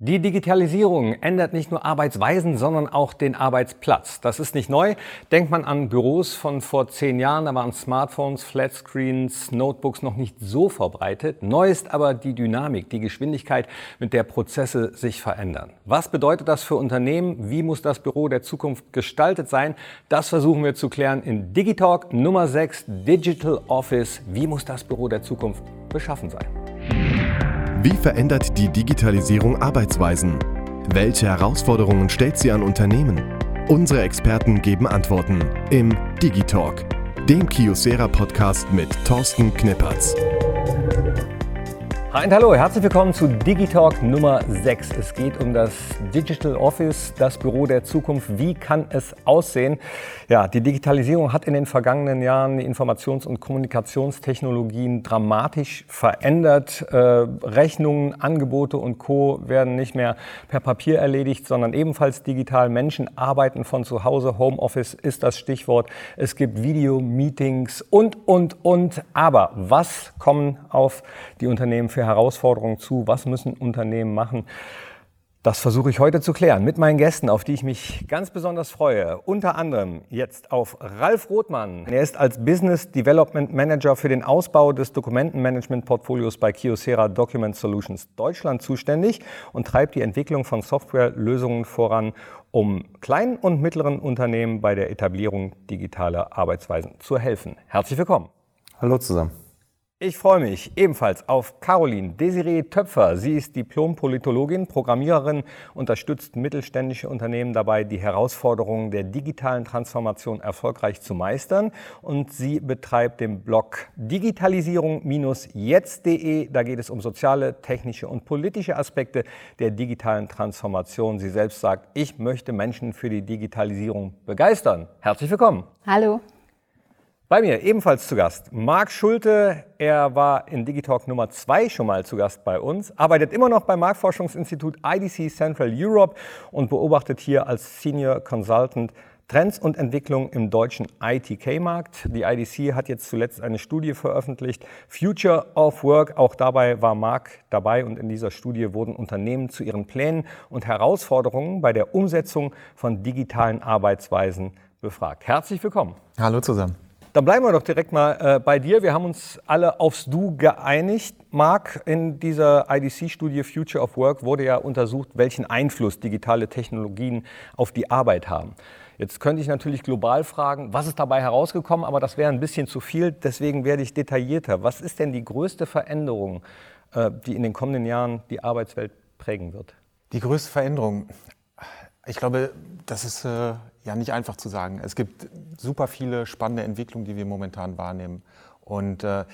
Die Digitalisierung ändert nicht nur Arbeitsweisen, sondern auch den Arbeitsplatz. Das ist nicht neu. Denkt man an Büros von vor zehn Jahren, da waren Smartphones, Flatscreens, Notebooks noch nicht so verbreitet. Neu ist aber die Dynamik, die Geschwindigkeit, mit der Prozesse sich verändern. Was bedeutet das für Unternehmen? Wie muss das Büro der Zukunft gestaltet sein? Das versuchen wir zu klären in Digitalk Nummer 6, Digital Office. Wie muss das Büro der Zukunft beschaffen sein? Wie verändert die Digitalisierung Arbeitsweisen? Welche Herausforderungen stellt sie an Unternehmen? Unsere Experten geben Antworten im Digitalk, dem Kiosera Podcast mit Thorsten Knippertz. Hi und hallo, herzlich willkommen zu Digitalk Nummer 6. Es geht um das Digital Office, das Büro der Zukunft. Wie kann es aussehen? Ja, die Digitalisierung hat in den vergangenen Jahren die Informations- und Kommunikationstechnologien dramatisch verändert. Äh, Rechnungen, Angebote und Co. werden nicht mehr per Papier erledigt, sondern ebenfalls digital. Menschen arbeiten von zu Hause. Homeoffice ist das Stichwort. Es gibt Video-Meetings und, und, und. Aber was kommen auf die Unternehmen für für Herausforderungen zu? Was müssen Unternehmen machen? Das versuche ich heute zu klären mit meinen Gästen, auf die ich mich ganz besonders freue. Unter anderem jetzt auf Ralf Rothmann. Er ist als Business Development Manager für den Ausbau des Dokumentenmanagement-Portfolios bei Kyocera Document Solutions Deutschland zuständig und treibt die Entwicklung von Softwarelösungen voran, um kleinen und mittleren Unternehmen bei der Etablierung digitaler Arbeitsweisen zu helfen. Herzlich willkommen. Hallo zusammen. Ich freue mich ebenfalls auf Caroline Desiree Töpfer. Sie ist Diplom-Politologin, Programmiererin, unterstützt mittelständische Unternehmen dabei, die Herausforderungen der digitalen Transformation erfolgreich zu meistern. Und sie betreibt den Blog digitalisierung-jetzt.de. Da geht es um soziale, technische und politische Aspekte der digitalen Transformation. Sie selbst sagt, ich möchte Menschen für die Digitalisierung begeistern. Herzlich willkommen. Hallo. Bei mir ebenfalls zu Gast Marc Schulte. Er war in Digitalk Nummer 2 schon mal zu Gast bei uns, arbeitet immer noch beim Marktforschungsinstitut IDC Central Europe und beobachtet hier als Senior Consultant Trends und Entwicklung im deutschen ITK-Markt. Die IDC hat jetzt zuletzt eine Studie veröffentlicht, Future of Work. Auch dabei war Marc dabei und in dieser Studie wurden Unternehmen zu ihren Plänen und Herausforderungen bei der Umsetzung von digitalen Arbeitsweisen befragt. Herzlich willkommen. Hallo zusammen. Dann bleiben wir doch direkt mal äh, bei dir. Wir haben uns alle aufs Du geeinigt. Marc, in dieser IDC-Studie Future of Work wurde ja untersucht, welchen Einfluss digitale Technologien auf die Arbeit haben. Jetzt könnte ich natürlich global fragen, was ist dabei herausgekommen, aber das wäre ein bisschen zu viel. Deswegen werde ich detaillierter. Was ist denn die größte Veränderung, äh, die in den kommenden Jahren die Arbeitswelt prägen wird? Die größte Veränderung, ich glaube, das ist äh, ja nicht einfach zu sagen. Es gibt super viele spannende Entwicklungen, die wir momentan wahrnehmen. Und äh,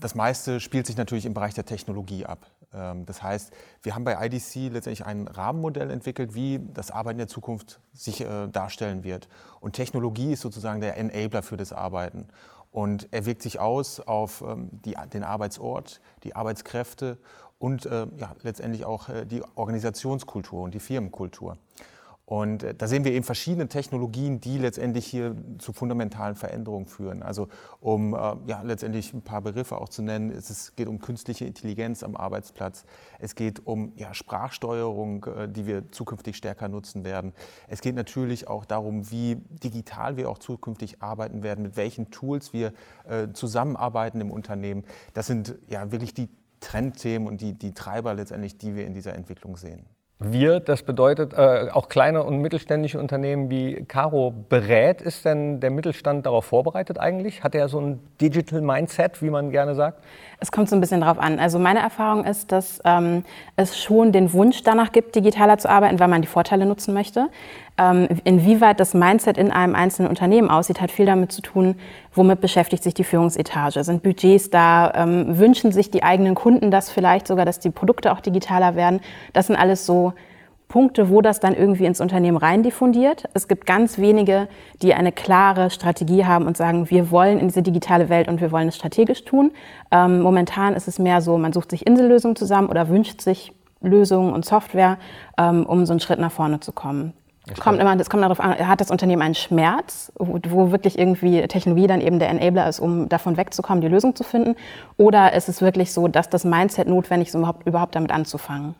das meiste spielt sich natürlich im Bereich der Technologie ab. Ähm, das heißt, wir haben bei IDC letztendlich ein Rahmenmodell entwickelt, wie das Arbeiten der Zukunft sich äh, darstellen wird. Und Technologie ist sozusagen der Enabler für das Arbeiten. Und er wirkt sich aus auf ähm, die, den Arbeitsort, die Arbeitskräfte und äh, ja, letztendlich auch äh, die Organisationskultur und die Firmenkultur. Und äh, da sehen wir eben verschiedene Technologien, die letztendlich hier zu fundamentalen Veränderungen führen. Also um äh, ja, letztendlich ein paar Begriffe auch zu nennen, es geht um künstliche Intelligenz am Arbeitsplatz, es geht um ja, Sprachsteuerung, äh, die wir zukünftig stärker nutzen werden. Es geht natürlich auch darum, wie digital wir auch zukünftig arbeiten werden, mit welchen Tools wir äh, zusammenarbeiten im Unternehmen. Das sind ja wirklich die Trendthemen und die, die Treiber letztendlich, die wir in dieser Entwicklung sehen. Wir, das bedeutet äh, auch kleine und mittelständische Unternehmen wie Caro berät. Ist denn der Mittelstand darauf vorbereitet eigentlich? Hat er so ein Digital Mindset, wie man gerne sagt? Es kommt so ein bisschen drauf an. Also meine Erfahrung ist, dass ähm, es schon den Wunsch danach gibt, digitaler zu arbeiten, weil man die Vorteile nutzen möchte. Ähm, inwieweit das Mindset in einem einzelnen Unternehmen aussieht, hat viel damit zu tun, womit beschäftigt sich die Führungsetage. Sind Budgets da? Ähm, wünschen sich die eigenen Kunden das vielleicht sogar, dass die Produkte auch digitaler werden? Das sind alles so Punkte, wo das dann irgendwie ins Unternehmen rein diffundiert. Es gibt ganz wenige, die eine klare Strategie haben und sagen, wir wollen in diese digitale Welt und wir wollen es strategisch tun. Ähm, momentan ist es mehr so, man sucht sich Insellösungen zusammen oder wünscht sich Lösungen und Software, ähm, um so einen Schritt nach vorne zu kommen. Kommt immer, das kommt darauf an, hat das Unternehmen einen Schmerz, wo, wo, wirklich irgendwie Technologie dann eben der Enabler ist, um davon wegzukommen, die Lösung zu finden? Oder ist es wirklich so, dass das Mindset notwendig ist, um überhaupt, überhaupt damit anzufangen?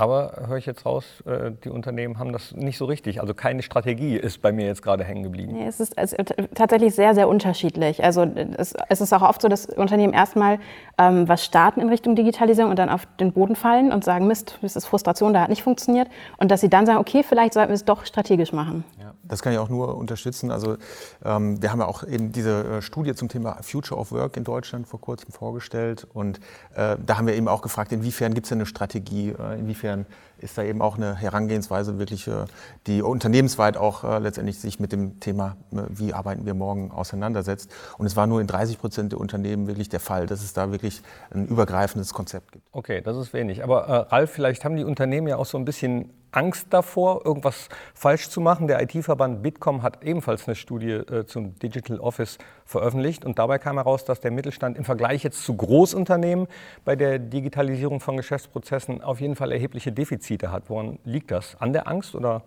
Aber höre ich jetzt raus, äh, die Unternehmen haben das nicht so richtig. Also keine Strategie ist bei mir jetzt gerade hängen geblieben. Nee, es ist, ist tatsächlich sehr, sehr unterschiedlich. Also es, es, ist auch oft so, dass Unternehmen erstmal ähm, was starten in Richtung Digitalisierung und dann auf den Boden fallen und sagen, Mist, das ist Frustration, da hat nicht funktioniert. Und dass sie dann sagen, okay, vielleicht sollten wir es doch strategisch machen. Ja, das kann ich auch nur unterstützen. Also ähm, wir haben ja auch eben diese äh, Studie zum Thema Future of Work in Deutschland vor kurzem vorgestellt. Und äh, da haben wir eben auch gefragt, inwiefern gibt es denn eine Strategie, äh, inwiefern ist da eben auch eine Herangehensweise wirklich, äh, die unternehmensweit auch äh, letztendlich sich mit dem Thema, äh, wie arbeiten wir morgen, auseinandersetzt. Und es war nur in 30 Prozent der Unternehmen wirklich der Fall, dass es da wirklich ein übergreifendes Konzept gibt. Okay, das ist wenig. Aber Ralf, vielleicht haben die Unternehmen ja auch so ein bisschen Angst davor, irgendwas falsch zu machen. Der IT-Verband Bitkom hat ebenfalls eine Studie äh, zum Digital Office veröffentlicht und dabei kam heraus, dass der Mittelstand im Vergleich jetzt zu Großunternehmen bei der Digitalisierung von Geschäftsprozessen auf jeden Fall erhebliche Defizite hat. Woran liegt das? An der Angst oder?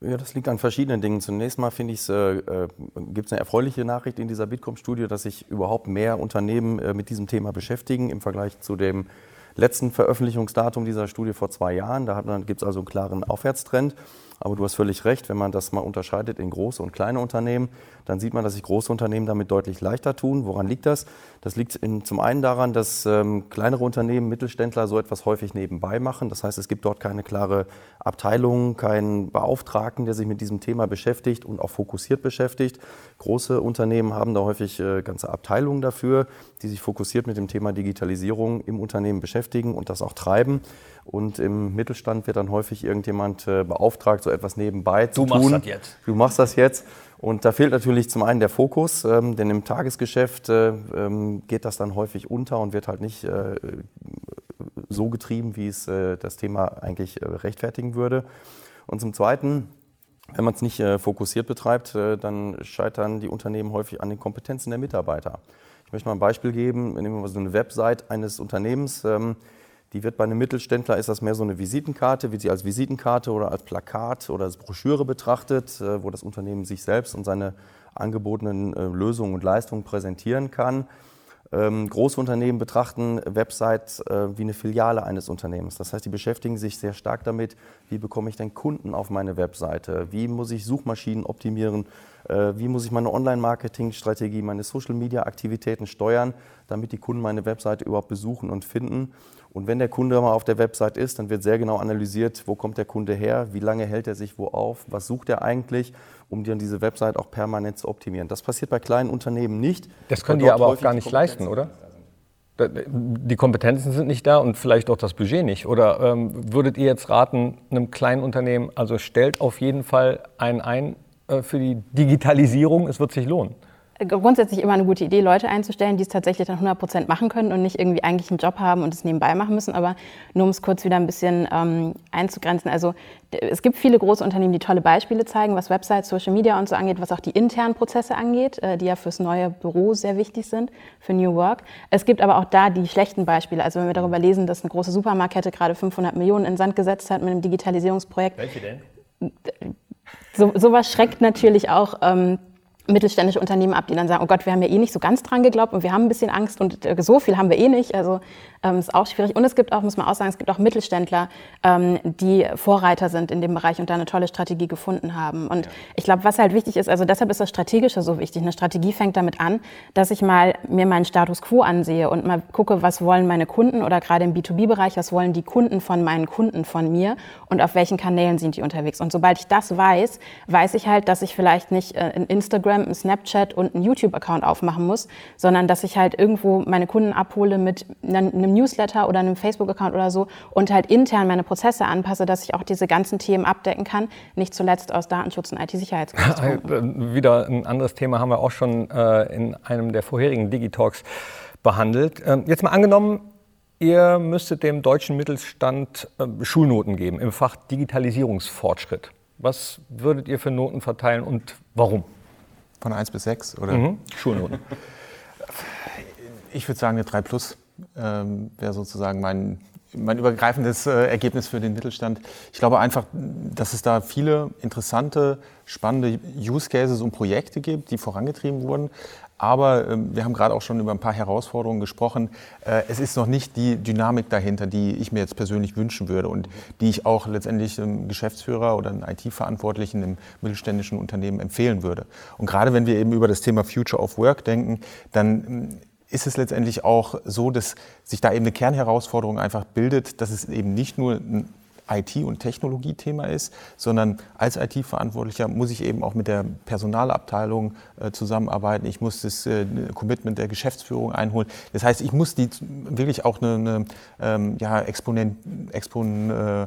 Ja, das liegt an verschiedenen Dingen. Zunächst mal finde ich, äh, äh gibt es eine erfreuliche Nachricht in dieser Bitkom-Studie, dass sich überhaupt mehr Unternehmen äh, mit diesem Thema beschäftigen im Vergleich zu dem letzten Veröffentlichungsdatum dieser Studie vor zwei Jahren. Da gibt es also einen klaren Aufwärtstrend. Aber du hast völlig recht, wenn man das mal unterscheidet in große und kleine Unternehmen, dann sieht man, dass sich große Unternehmen damit deutlich leichter tun. Woran liegt das? Das liegt in, zum einen daran, dass ähm, kleinere Unternehmen, Mittelständler so etwas häufig nebenbei machen. Das heißt, es gibt dort keine klare Abteilung, keinen Beauftragten, der sich mit diesem Thema beschäftigt und auch fokussiert beschäftigt. Große Unternehmen haben da häufig äh, ganze Abteilungen dafür, die sich fokussiert mit dem Thema Digitalisierung im Unternehmen beschäftigen und das auch treiben. Und im Mittelstand wird dann häufig irgendjemand äh, beauftragt, so etwas nebenbei zu du tun. Du machst das jetzt. Du machst das jetzt. Und da fehlt natürlich zum einen der Fokus, ähm, denn im Tagesgeschäft äh, ähm, geht das dann häufig unter und wird halt nicht äh, so getrieben, wie es äh, das Thema eigentlich äh, rechtfertigen würde. Und zum Zweiten, wenn man es nicht äh, fokussiert betreibt, dann scheitern die Unternehmen häufig an den Kompetenzen der Mitarbeiter. Ich möchte mal ein Beispiel geben. Nehmen wir mal so eine Website eines Unternehmens. Ähm, die wird bei einem Mittelständler, ist das mehr so eine Visitenkarte, wird sie als Visitenkarte oder als Plakat oder als Broschüre betrachtet, äh, wo das Unternehmen sich selbst und seine angebotenen äh, Lösungen und Leistungen präsentieren kann. Ähm, große Unternehmen betrachten Websites äh, wie eine Filiale eines Unternehmens. Das heißt, die beschäftigen sich sehr stark damit, wie bekomme ich denn Kunden auf meine Webseite, wie muss ich Suchmaschinen optimieren, wie muss ich meine Online-Marketing-Strategie, meine Social-Media-Aktivitäten steuern, damit die Kunden meine Webseite überhaupt besuchen und finden. Und wenn der Kunde mal auf der Website ist, dann wird sehr genau analysiert, wo kommt der Kunde her, wie lange hält er sich wo auf, was sucht er eigentlich, um dann diese Website auch permanent zu optimieren. Das passiert bei kleinen Unternehmen nicht. Das können die aber auch gar nicht leisten, oder? Die Kompetenzen sind nicht da und vielleicht auch das Budget nicht. Oder ähm, würdet ihr jetzt raten, einem kleinen Unternehmen, also stellt auf jeden Fall einen ein äh, für die Digitalisierung, es wird sich lohnen? Grundsätzlich immer eine gute Idee, Leute einzustellen, die es tatsächlich dann 100 Prozent machen können und nicht irgendwie eigentlich einen Job haben und es nebenbei machen müssen. Aber nur um es kurz wieder ein bisschen ähm, einzugrenzen. Also es gibt viele große Unternehmen, die tolle Beispiele zeigen, was Websites, Social Media und so angeht, was auch die internen Prozesse angeht, äh, die ja fürs neue Büro sehr wichtig sind, für New Work. Es gibt aber auch da die schlechten Beispiele. Also wenn wir darüber lesen, dass eine große Supermarktkette gerade 500 Millionen in Sand gesetzt hat mit einem Digitalisierungsprojekt. Welche denn? So, sowas schreckt natürlich auch ähm, mittelständische Unternehmen ab, die dann sagen, oh Gott, wir haben ja eh nicht so ganz dran geglaubt und wir haben ein bisschen Angst und äh, so viel haben wir eh nicht. Also ähm, ist auch schwierig. Und es gibt auch, muss man auch sagen, es gibt auch Mittelständler, ähm, die Vorreiter sind in dem Bereich und da eine tolle Strategie gefunden haben. Und ja. ich glaube, was halt wichtig ist, also deshalb ist das Strategische so wichtig. Eine Strategie fängt damit an, dass ich mal mir meinen Status quo ansehe und mal gucke, was wollen meine Kunden oder gerade im B2B-Bereich, was wollen die Kunden von meinen Kunden von mir und auf welchen Kanälen sind die unterwegs. Und sobald ich das weiß, weiß ich halt, dass ich vielleicht nicht äh, ein Instagram, ein Snapchat und einen YouTube-Account aufmachen muss, sondern dass ich halt irgendwo meine Kunden abhole mit einem Newsletter oder einem Facebook-Account oder so und halt intern meine Prozesse anpasse, dass ich auch diese ganzen Themen abdecken kann, nicht zuletzt aus Datenschutz und IT-Sicherheitsgründen. Wieder ein anderes Thema haben wir auch schon äh, in einem der vorherigen Digitalks behandelt. Ähm, jetzt mal angenommen, ihr müsstet dem deutschen Mittelstand äh, Schulnoten geben im Fach Digitalisierungsfortschritt. Was würdet ihr für Noten verteilen und warum? Von 1 bis 6 oder? Mhm. Schulnoten. Ich würde sagen, eine 3 plus ähm, wäre sozusagen mein mein übergreifendes äh, Ergebnis für den Mittelstand. Ich glaube einfach, dass es da viele interessante, spannende Use Cases und Projekte gibt, die vorangetrieben wurden. Aber äh, wir haben gerade auch schon über ein paar Herausforderungen gesprochen. Äh, es ist noch nicht die Dynamik dahinter, die ich mir jetzt persönlich wünschen würde und die ich auch letztendlich einem Geschäftsführer oder einem IT-Verantwortlichen im mittelständischen Unternehmen empfehlen würde. Und gerade wenn wir eben über das Thema Future of Work denken, dann ist es letztendlich auch so, dass sich da eben eine Kernherausforderung einfach bildet, dass es eben nicht nur ein IT- und Technologiethema ist, sondern als IT-Verantwortlicher muss ich eben auch mit der Personalabteilung äh, zusammenarbeiten. Ich muss das äh, Commitment der Geschäftsführung einholen. Das heißt, ich muss die wirklich auch eine, eine ähm, ja, Exponent, Expon, äh,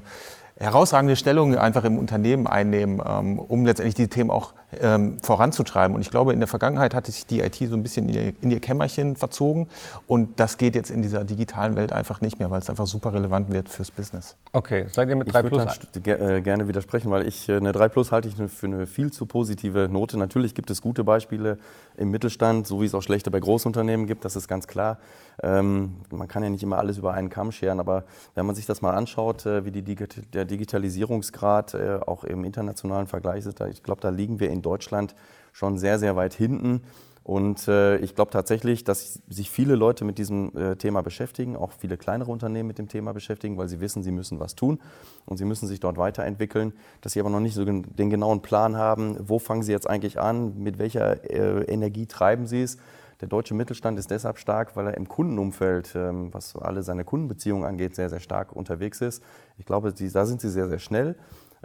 herausragende Stellung einfach im Unternehmen einnehmen, ähm, um letztendlich die Themen auch ähm, voranzutreiben. Und ich glaube, in der Vergangenheit hatte sich die IT so ein bisschen in ihr, in ihr Kämmerchen verzogen. Und das geht jetzt in dieser digitalen Welt einfach nicht mehr, weil es einfach super relevant wird fürs Business. Okay, seid ihr mit 3 Plus? Ich würde äh, gerne widersprechen, weil ich äh, eine 3 Plus halte ich für eine viel zu positive Note. Natürlich gibt es gute Beispiele im Mittelstand, so wie es auch schlechte bei Großunternehmen gibt, das ist ganz klar. Ähm, man kann ja nicht immer alles über einen Kamm scheren, aber wenn man sich das mal anschaut, äh, wie die Digi der Digitalisierungsgrad äh, auch im internationalen Vergleich ist, ich glaube, da liegen wir in Deutschland schon sehr, sehr weit hinten. Und äh, ich glaube tatsächlich, dass sich viele Leute mit diesem äh, Thema beschäftigen, auch viele kleinere Unternehmen mit dem Thema beschäftigen, weil sie wissen, sie müssen was tun und sie müssen sich dort weiterentwickeln, dass sie aber noch nicht so den genauen Plan haben, wo fangen sie jetzt eigentlich an, mit welcher äh, Energie treiben sie es. Der deutsche Mittelstand ist deshalb stark, weil er im Kundenumfeld, ähm, was alle seine Kundenbeziehungen angeht, sehr, sehr stark unterwegs ist. Ich glaube, die, da sind sie sehr, sehr schnell.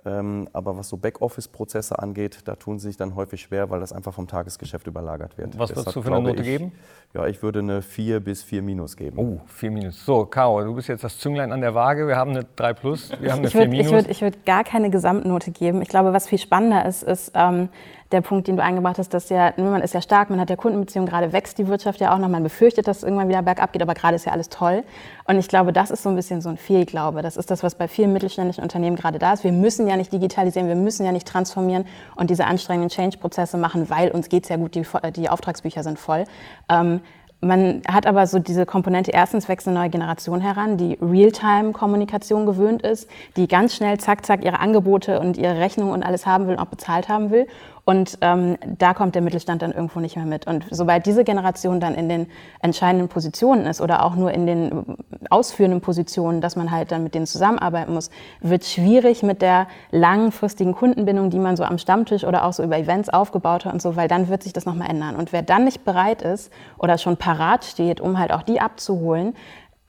Ähm, aber was so Backoffice-Prozesse angeht, da tun sie sich dann häufig schwer, weil das einfach vom Tagesgeschäft überlagert wird. Was würdest du für eine Note ich, geben? Ja, ich würde eine 4 bis 4 minus geben. Oh, 4 minus. So, Caro, du bist jetzt das Zünglein an der Waage. Wir haben eine 3 plus, wir haben eine ich 4 würd, minus. Ich würde würd gar keine Gesamtnote geben. Ich glaube, was viel spannender ist, ist ähm, der Punkt, den du eingebracht hast, dass ja, man ist ja stark, man hat ja Kundenbeziehungen, gerade wächst die Wirtschaft ja auch noch, man befürchtet, dass es irgendwann wieder bergab geht, aber gerade ist ja alles toll. Und ich glaube, das ist so ein bisschen so ein Fehlglaube. Das ist das, was bei vielen mittelständischen Unternehmen gerade da ist. Wir müssen ja nicht digitalisieren, wir müssen ja nicht transformieren und diese anstrengenden Change-Prozesse machen, weil uns geht es ja gut, die, die Auftragsbücher sind voll. Ähm, man hat aber so diese Komponente, erstens wächst eine neue Generation heran, die Realtime-Kommunikation gewöhnt ist, die ganz schnell zack, zack ihre Angebote und ihre Rechnungen und alles haben will und auch bezahlt haben will. Und ähm, da kommt der Mittelstand dann irgendwo nicht mehr mit. Und sobald diese Generation dann in den entscheidenden Positionen ist oder auch nur in den ausführenden Positionen, dass man halt dann mit denen zusammenarbeiten muss, wird schwierig mit der langfristigen Kundenbindung, die man so am Stammtisch oder auch so über Events aufgebaut hat und so, weil dann wird sich das nochmal ändern. Und wer dann nicht bereit ist oder schon parat steht, um halt auch die abzuholen,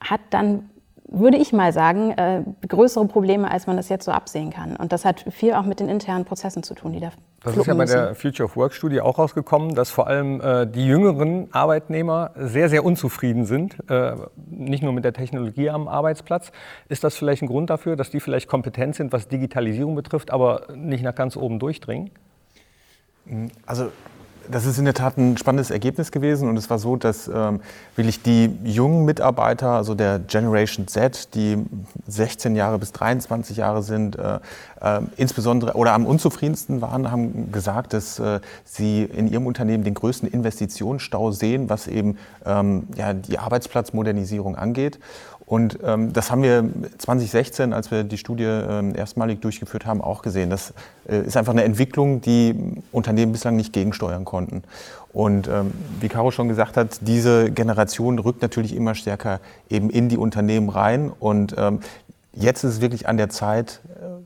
hat dann würde ich mal sagen, äh, größere Probleme, als man das jetzt so absehen kann. Und das hat viel auch mit den internen Prozessen zu tun, die da Das ist ja bei der Future of Work Studie auch rausgekommen, dass vor allem äh, die jüngeren Arbeitnehmer sehr, sehr unzufrieden sind, äh, nicht nur mit der Technologie am Arbeitsplatz. Ist das vielleicht ein Grund dafür, dass die vielleicht kompetent sind, was Digitalisierung betrifft, aber nicht nach ganz oben durchdringen? Also das ist in der Tat ein spannendes Ergebnis gewesen und es war so, dass ähm, wirklich die jungen Mitarbeiter, also der Generation Z, die 16 Jahre bis 23 Jahre sind, äh, äh, insbesondere oder am unzufriedensten waren, haben gesagt, dass äh, sie in ihrem Unternehmen den größten Investitionsstau sehen, was eben ähm, ja, die Arbeitsplatzmodernisierung angeht. Und ähm, das haben wir 2016, als wir die Studie ähm, erstmalig durchgeführt haben, auch gesehen. Das äh, ist einfach eine Entwicklung, die Unternehmen bislang nicht gegensteuern konnten. Und ähm, wie Caro schon gesagt hat, diese Generation rückt natürlich immer stärker eben in die Unternehmen rein. Und ähm, jetzt ist es wirklich an der Zeit,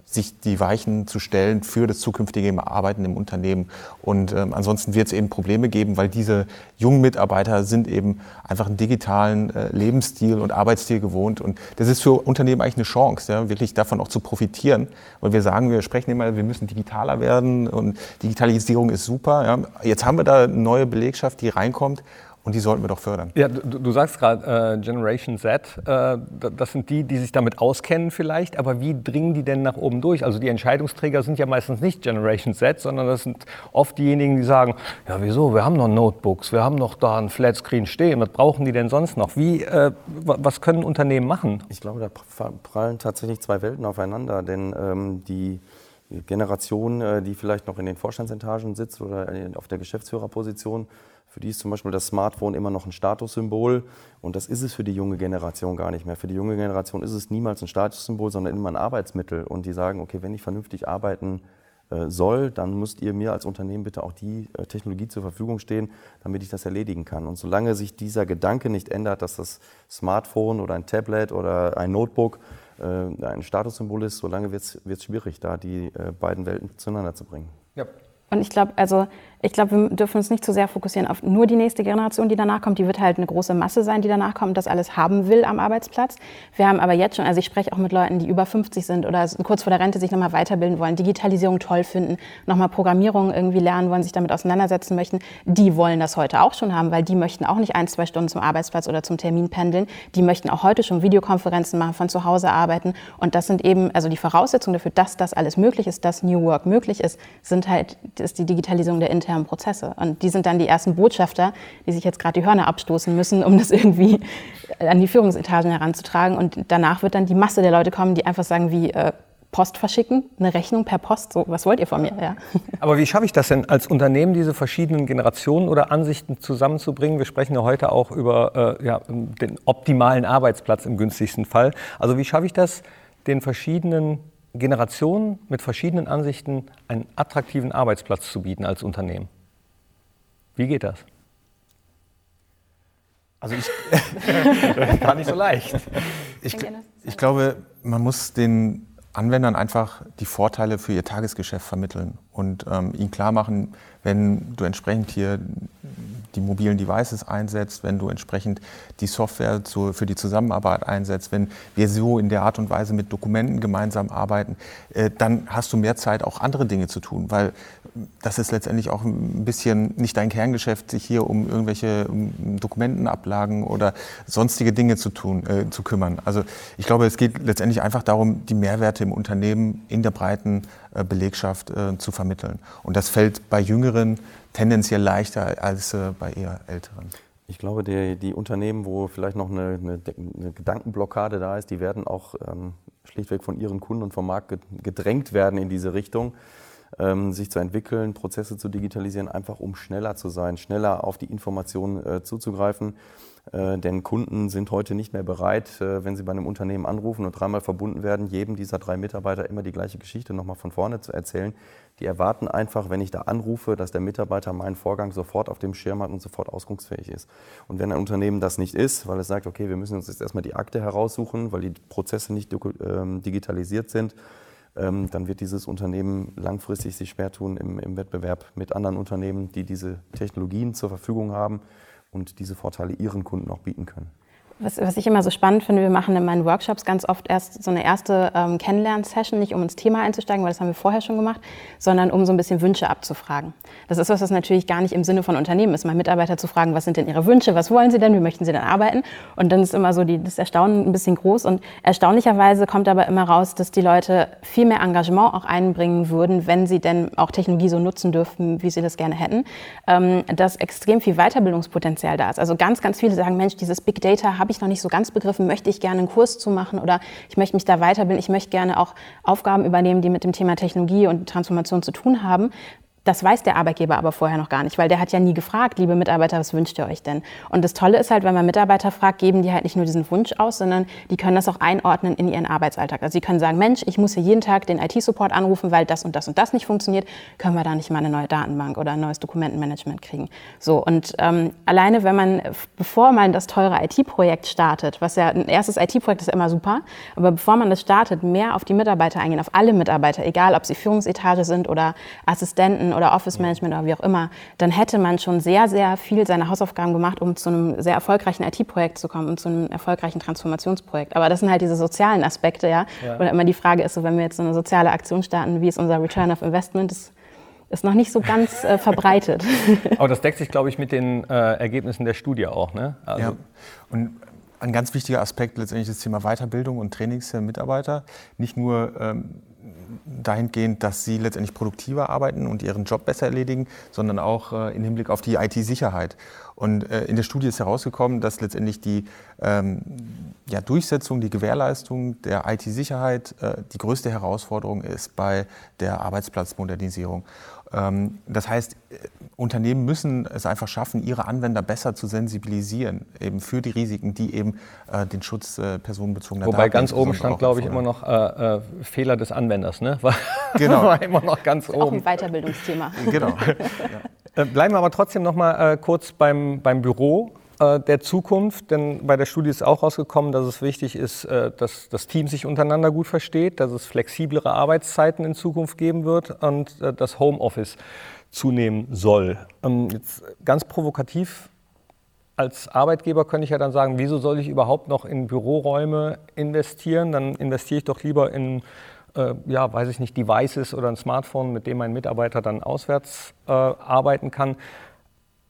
sich die Weichen zu stellen für das zukünftige Arbeiten im Unternehmen. Und ähm, ansonsten wird es eben Probleme geben, weil diese jungen Mitarbeiter sind eben einfach einen digitalen äh, Lebensstil und Arbeitsstil gewohnt. Und das ist für Unternehmen eigentlich eine Chance, ja, wirklich davon auch zu profitieren. Weil wir sagen, wir sprechen immer, wir müssen digitaler werden und Digitalisierung ist super. Ja. Jetzt haben wir da eine neue Belegschaft, die reinkommt und die sollten wir doch fördern. Ja, du, du sagst gerade äh, Generation Z, äh, das sind die, die sich damit auskennen vielleicht, aber wie dringen die denn nach oben durch? Also die Entscheidungsträger sind ja meistens nicht Generation Z, sondern das sind oft diejenigen, die sagen, ja wieso, wir haben noch Notebooks, wir haben noch da ein Flatscreen stehen, was brauchen die denn sonst noch? Wie, äh, was können Unternehmen machen? Ich glaube, da prallen tatsächlich zwei Welten aufeinander, denn ähm, die Generation, äh, die vielleicht noch in den Vorstandsetagen sitzt oder auf der Geschäftsführerposition, für die ist zum Beispiel das Smartphone immer noch ein Statussymbol. Und das ist es für die junge Generation gar nicht mehr. Für die junge Generation ist es niemals ein Statussymbol, sondern immer ein Arbeitsmittel. Und die sagen, okay, wenn ich vernünftig arbeiten äh, soll, dann müsst ihr mir als Unternehmen bitte auch die äh, Technologie zur Verfügung stehen, damit ich das erledigen kann. Und solange sich dieser Gedanke nicht ändert, dass das Smartphone oder ein Tablet oder ein Notebook äh, ein Statussymbol ist, solange wird es schwierig, da die beiden Welten zueinander zu bringen. Ja. Und ich glaube, also ich glaube, wir dürfen uns nicht zu sehr fokussieren auf nur die nächste Generation, die danach kommt. Die wird halt eine große Masse sein, die danach kommt, das alles haben will am Arbeitsplatz. Wir haben aber jetzt schon, also ich spreche auch mit Leuten, die über 50 sind oder kurz vor der Rente sich nochmal weiterbilden wollen, Digitalisierung toll finden, nochmal Programmierung irgendwie lernen wollen, sich damit auseinandersetzen möchten. Die wollen das heute auch schon haben, weil die möchten auch nicht ein, zwei Stunden zum Arbeitsplatz oder zum Termin pendeln. Die möchten auch heute schon Videokonferenzen machen, von zu Hause arbeiten. Und das sind eben, also die Voraussetzungen dafür, dass das alles möglich ist, dass New Work möglich ist, sind halt, ist die Digitalisierung der internen Prozesse. Und die sind dann die ersten Botschafter, die sich jetzt gerade die Hörner abstoßen müssen, um das irgendwie an die Führungsetagen heranzutragen. Und danach wird dann die Masse der Leute kommen, die einfach sagen wie äh, Post verschicken, eine Rechnung per Post, so was wollt ihr von mir? Ja. Aber wie schaffe ich das denn als Unternehmen, diese verschiedenen Generationen oder Ansichten zusammenzubringen? Wir sprechen ja heute auch über äh, ja, den optimalen Arbeitsplatz im günstigsten Fall. Also wie schaffe ich das, den verschiedenen Generationen mit verschiedenen Ansichten einen attraktiven Arbeitsplatz zu bieten als Unternehmen. Wie geht das? Also ich gar nicht so leicht. Ich, ich glaube, man muss den Anwendern einfach die Vorteile für ihr Tagesgeschäft vermitteln und ähm, ihnen klar machen, wenn du entsprechend hier die mobilen Devices einsetzt, wenn du entsprechend die Software zu, für die Zusammenarbeit einsetzt, wenn wir so in der Art und Weise mit Dokumenten gemeinsam arbeiten, äh, dann hast du mehr Zeit, auch andere Dinge zu tun, weil das ist letztendlich auch ein bisschen nicht dein Kerngeschäft, sich hier um irgendwelche um Dokumentenablagen oder sonstige Dinge zu tun, äh, zu kümmern. Also ich glaube, es geht letztendlich einfach darum, die Mehrwerte im Unternehmen in der breiten äh, Belegschaft äh, zu vermitteln. Und das fällt bei Jüngeren tendenziell leichter als äh, bei eher Älteren. Ich glaube, die, die, Unternehmen, wo vielleicht noch eine, eine, eine, Gedankenblockade da ist, die werden auch ähm, schlichtweg von ihren Kunden und vom Markt gedrängt werden in diese Richtung, sich zu entwickeln, Prozesse zu digitalisieren, einfach um schneller zu sein, schneller auf die Informationen äh, zuzugreifen. Äh, denn Kunden sind heute nicht mehr bereit, äh, wenn sie bei einem Unternehmen anrufen und dreimal verbunden werden, jedem dieser drei Mitarbeiter immer die gleiche Geschichte nochmal von vorne zu erzählen. Die erwarten einfach, wenn ich da anrufe, dass der Mitarbeiter meinen Vorgang sofort auf dem Schirm hat und sofort auskunftsfähig ist. Und wenn ein Unternehmen das nicht ist, weil es sagt, okay, wir müssen uns jetzt erstmal die Akte heraussuchen, weil die Prozesse nicht ähm, digitalisiert sind, ähm, dann wird dieses Unternehmen langfristig sich schwer tun im, im Wettbewerb mit anderen Unternehmen, die diese Technologien zur Verfügung haben und diese Vorteile ihren Kunden auch bieten können. Was, was, ich immer so spannend finde, wir machen in meinen Workshops ganz oft erst so eine erste ähm, Kennenlern-Session, nicht um ins Thema einzusteigen, weil das haben wir vorher schon gemacht, sondern um so ein bisschen Wünsche abzufragen. Das ist was, was natürlich gar nicht im Sinne von Unternehmen ist, mal Mitarbeiter zu fragen, was sind denn ihre Wünsche, was wollen sie denn, wie möchten sie denn arbeiten? Und dann ist immer so die, das Erstaunen ein bisschen groß und erstaunlicherweise kommt aber immer raus, dass die Leute viel mehr Engagement auch einbringen würden, wenn sie denn auch Technologie so nutzen dürften, wie sie das gerne hätten, ähm, dass extrem viel Weiterbildungspotenzial da ist. Also ganz, ganz viele sagen, Mensch, dieses Big Data habe ich noch nicht so ganz begriffen, möchte ich gerne einen Kurs zu machen oder ich möchte mich da weiterbilden, ich möchte gerne auch Aufgaben übernehmen, die mit dem Thema Technologie und Transformation zu tun haben. Das weiß der Arbeitgeber aber vorher noch gar nicht, weil der hat ja nie gefragt, liebe Mitarbeiter, was wünscht ihr euch denn? Und das Tolle ist halt, wenn man Mitarbeiter fragt, geben die halt nicht nur diesen Wunsch aus, sondern die können das auch einordnen in ihren Arbeitsalltag. Also sie können sagen, Mensch, ich muss hier jeden Tag den IT-Support anrufen, weil das und das und das nicht funktioniert. Können wir da nicht mal eine neue Datenbank oder ein neues Dokumentenmanagement kriegen? So und ähm, alleine, wenn man, bevor man das teure IT-Projekt startet, was ja ein erstes IT-Projekt ist immer super, aber bevor man das startet, mehr auf die Mitarbeiter eingehen, auf alle Mitarbeiter, egal ob sie Führungsetage sind oder Assistenten oder Office Management oder wie auch immer, dann hätte man schon sehr, sehr viel seiner Hausaufgaben gemacht, um zu einem sehr erfolgreichen IT-Projekt zu kommen und zu einem erfolgreichen Transformationsprojekt. Aber das sind halt diese sozialen Aspekte, ja. ja. Oder immer die Frage ist, so, wenn wir jetzt so eine soziale Aktion starten, wie ist unser Return of Investment? Das ist noch nicht so ganz äh, verbreitet. Aber das deckt sich, glaube ich, mit den äh, Ergebnissen der Studie auch. Ne? Also ja. Und ein ganz wichtiger Aspekt letztendlich das Thema Weiterbildung und Trainings der Mitarbeiter. Nicht nur ähm, dahingehend, dass sie letztendlich produktiver arbeiten und ihren Job besser erledigen, sondern auch äh, im Hinblick auf die IT-Sicherheit. Und äh, in der Studie ist herausgekommen, dass letztendlich die ähm, ja, Durchsetzung, die Gewährleistung der IT-Sicherheit äh, die größte Herausforderung ist bei der Arbeitsplatzmodernisierung. Ähm, das heißt, äh, Unternehmen müssen es einfach schaffen, ihre Anwender besser zu sensibilisieren, eben für die Risiken, die eben äh, den Schutz äh, personenbezogener Wobei Daten ganz oben stand, glaube ich, immer noch äh, äh, Fehler des Anwenders. Ne? War, genau. war immer noch ganz oben. Auch ein Weiterbildungsthema. Genau. ja. Bleiben wir aber trotzdem noch mal kurz beim, beim Büro der Zukunft, denn bei der Studie ist auch rausgekommen, dass es wichtig ist, dass das Team sich untereinander gut versteht, dass es flexiblere Arbeitszeiten in Zukunft geben wird und das Homeoffice zunehmen soll. Ähm, jetzt ganz provokativ als Arbeitgeber könnte ich ja dann sagen, wieso soll ich überhaupt noch in Büroräume investieren? Dann investiere ich doch lieber in, äh, ja, weiß ich nicht, Devices oder ein Smartphone, mit dem mein Mitarbeiter dann auswärts äh, arbeiten kann.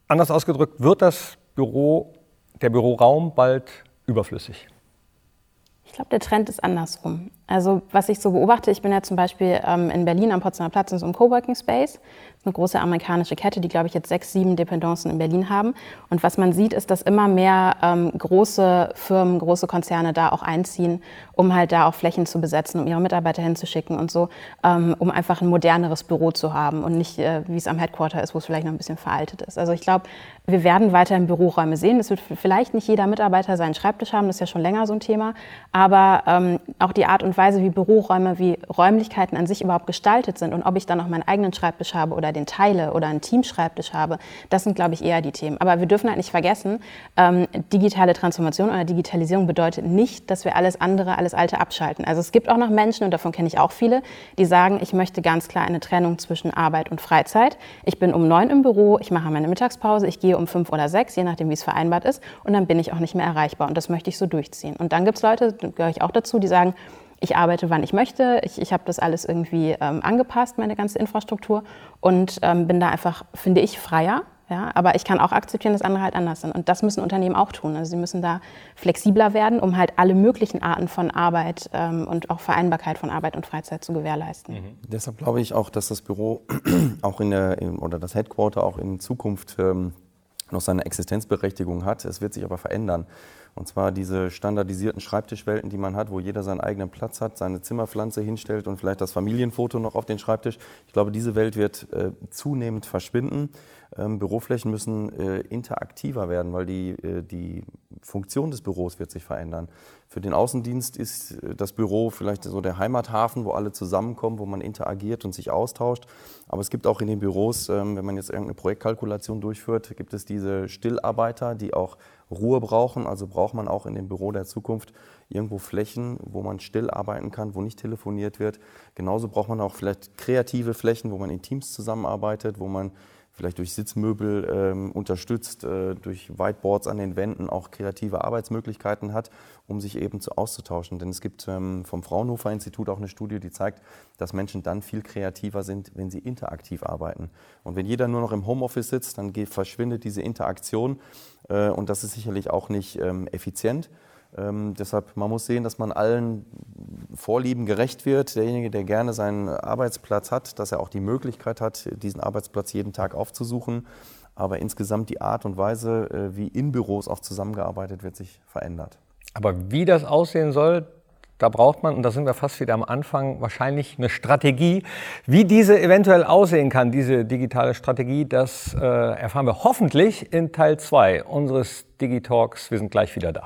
Anders ausgedrückt, wird das Büro, der Büroraum bald überflüssig? Ich glaube, der Trend ist andersrum. Also was ich so beobachte, ich bin ja zum Beispiel ähm, in Berlin am Potsdamer Platz in so einem Coworking Space eine große amerikanische Kette, die, glaube ich, jetzt sechs, sieben Dependancen in Berlin haben. Und was man sieht, ist, dass immer mehr ähm, große Firmen, große Konzerne da auch einziehen, um halt da auch Flächen zu besetzen, um ihre Mitarbeiter hinzuschicken und so, ähm, um einfach ein moderneres Büro zu haben und nicht, äh, wie es am Headquarter ist, wo es vielleicht noch ein bisschen veraltet ist. Also ich glaube, wir werden weiterhin Büroräume sehen. Es wird vielleicht nicht jeder Mitarbeiter seinen Schreibtisch haben, das ist ja schon länger so ein Thema. Aber ähm, auch die Art und Weise, wie Büroräume, wie Räumlichkeiten an sich überhaupt gestaltet sind und ob ich dann noch meinen eigenen Schreibtisch habe oder den teile oder einen Teamschreibtisch habe, das sind, glaube ich, eher die Themen. Aber wir dürfen halt nicht vergessen, ähm, digitale Transformation oder Digitalisierung bedeutet nicht, dass wir alles andere, alles Alte abschalten. Also es gibt auch noch Menschen, und davon kenne ich auch viele, die sagen, ich möchte ganz klar eine Trennung zwischen Arbeit und Freizeit. Ich bin um neun im Büro, ich mache meine Mittagspause, ich gehe um fünf oder sechs, je nachdem, wie es vereinbart ist, und dann bin ich auch nicht mehr erreichbar. Und das möchte ich so durchziehen. Und dann gibt es Leute, da gehöre ich auch dazu, die sagen, ich arbeite, wann ich möchte. Ich, ich habe das alles irgendwie ähm, angepasst, meine ganze Infrastruktur, und ähm, bin da einfach, finde ich, freier. Ja, aber ich kann auch akzeptieren, dass andere halt anders sind. Und das müssen Unternehmen auch tun. Also sie müssen da flexibler werden, um halt alle möglichen Arten von Arbeit ähm, und auch Vereinbarkeit von Arbeit und Freizeit zu gewährleisten. Mhm. Deshalb glaube ich auch, dass das Büro auch in der, oder das Headquarter auch in Zukunft ähm, noch seine Existenzberechtigung hat. Es wird sich aber verändern. Und zwar diese standardisierten Schreibtischwelten, die man hat, wo jeder seinen eigenen Platz hat, seine Zimmerpflanze hinstellt und vielleicht das Familienfoto noch auf den Schreibtisch. Ich glaube, diese Welt wird äh, zunehmend verschwinden. Ähm, Büroflächen müssen äh, interaktiver werden, weil die, äh, die Funktion des Büros wird sich verändern. Für den Außendienst ist äh, das Büro vielleicht so der Heimathafen, wo alle zusammenkommen, wo man interagiert und sich austauscht. Aber es gibt auch in den Büros, ähm, wenn man jetzt irgendeine Projektkalkulation durchführt, gibt es diese Stillarbeiter, die auch Ruhe brauchen. Also braucht man auch in dem Büro der Zukunft irgendwo Flächen, wo man still arbeiten kann, wo nicht telefoniert wird. Genauso braucht man auch vielleicht kreative Flächen, wo man in Teams zusammenarbeitet, wo man vielleicht durch Sitzmöbel ähm, unterstützt, äh, durch Whiteboards an den Wänden auch kreative Arbeitsmöglichkeiten hat, um sich eben zu auszutauschen. Denn es gibt ähm, vom Fraunhofer Institut auch eine Studie, die zeigt, dass Menschen dann viel kreativer sind, wenn sie interaktiv arbeiten. Und wenn jeder nur noch im Homeoffice sitzt, dann geht, verschwindet diese Interaktion äh, und das ist sicherlich auch nicht ähm, effizient. Ähm, deshalb, man muss sehen, dass man allen Vorlieben gerecht wird. Derjenige, der gerne seinen Arbeitsplatz hat, dass er auch die Möglichkeit hat, diesen Arbeitsplatz jeden Tag aufzusuchen. Aber insgesamt die Art und Weise, äh, wie in Büros auch zusammengearbeitet wird, sich verändert. Aber wie das aussehen soll, da braucht man, und da sind wir fast wieder am Anfang, wahrscheinlich eine Strategie. Wie diese eventuell aussehen kann, diese digitale Strategie, das äh, erfahren wir hoffentlich in Teil 2 unseres Digitalks. Wir sind gleich wieder da.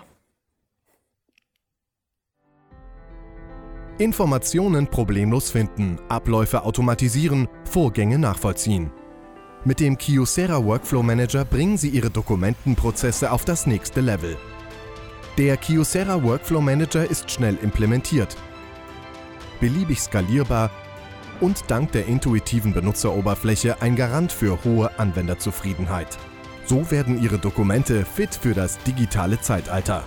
Informationen problemlos finden, Abläufe automatisieren, Vorgänge nachvollziehen. Mit dem Kyocera Workflow Manager bringen Sie Ihre Dokumentenprozesse auf das nächste Level. Der Kyocera Workflow Manager ist schnell implementiert, beliebig skalierbar und dank der intuitiven Benutzeroberfläche ein Garant für hohe Anwenderzufriedenheit. So werden Ihre Dokumente fit für das digitale Zeitalter.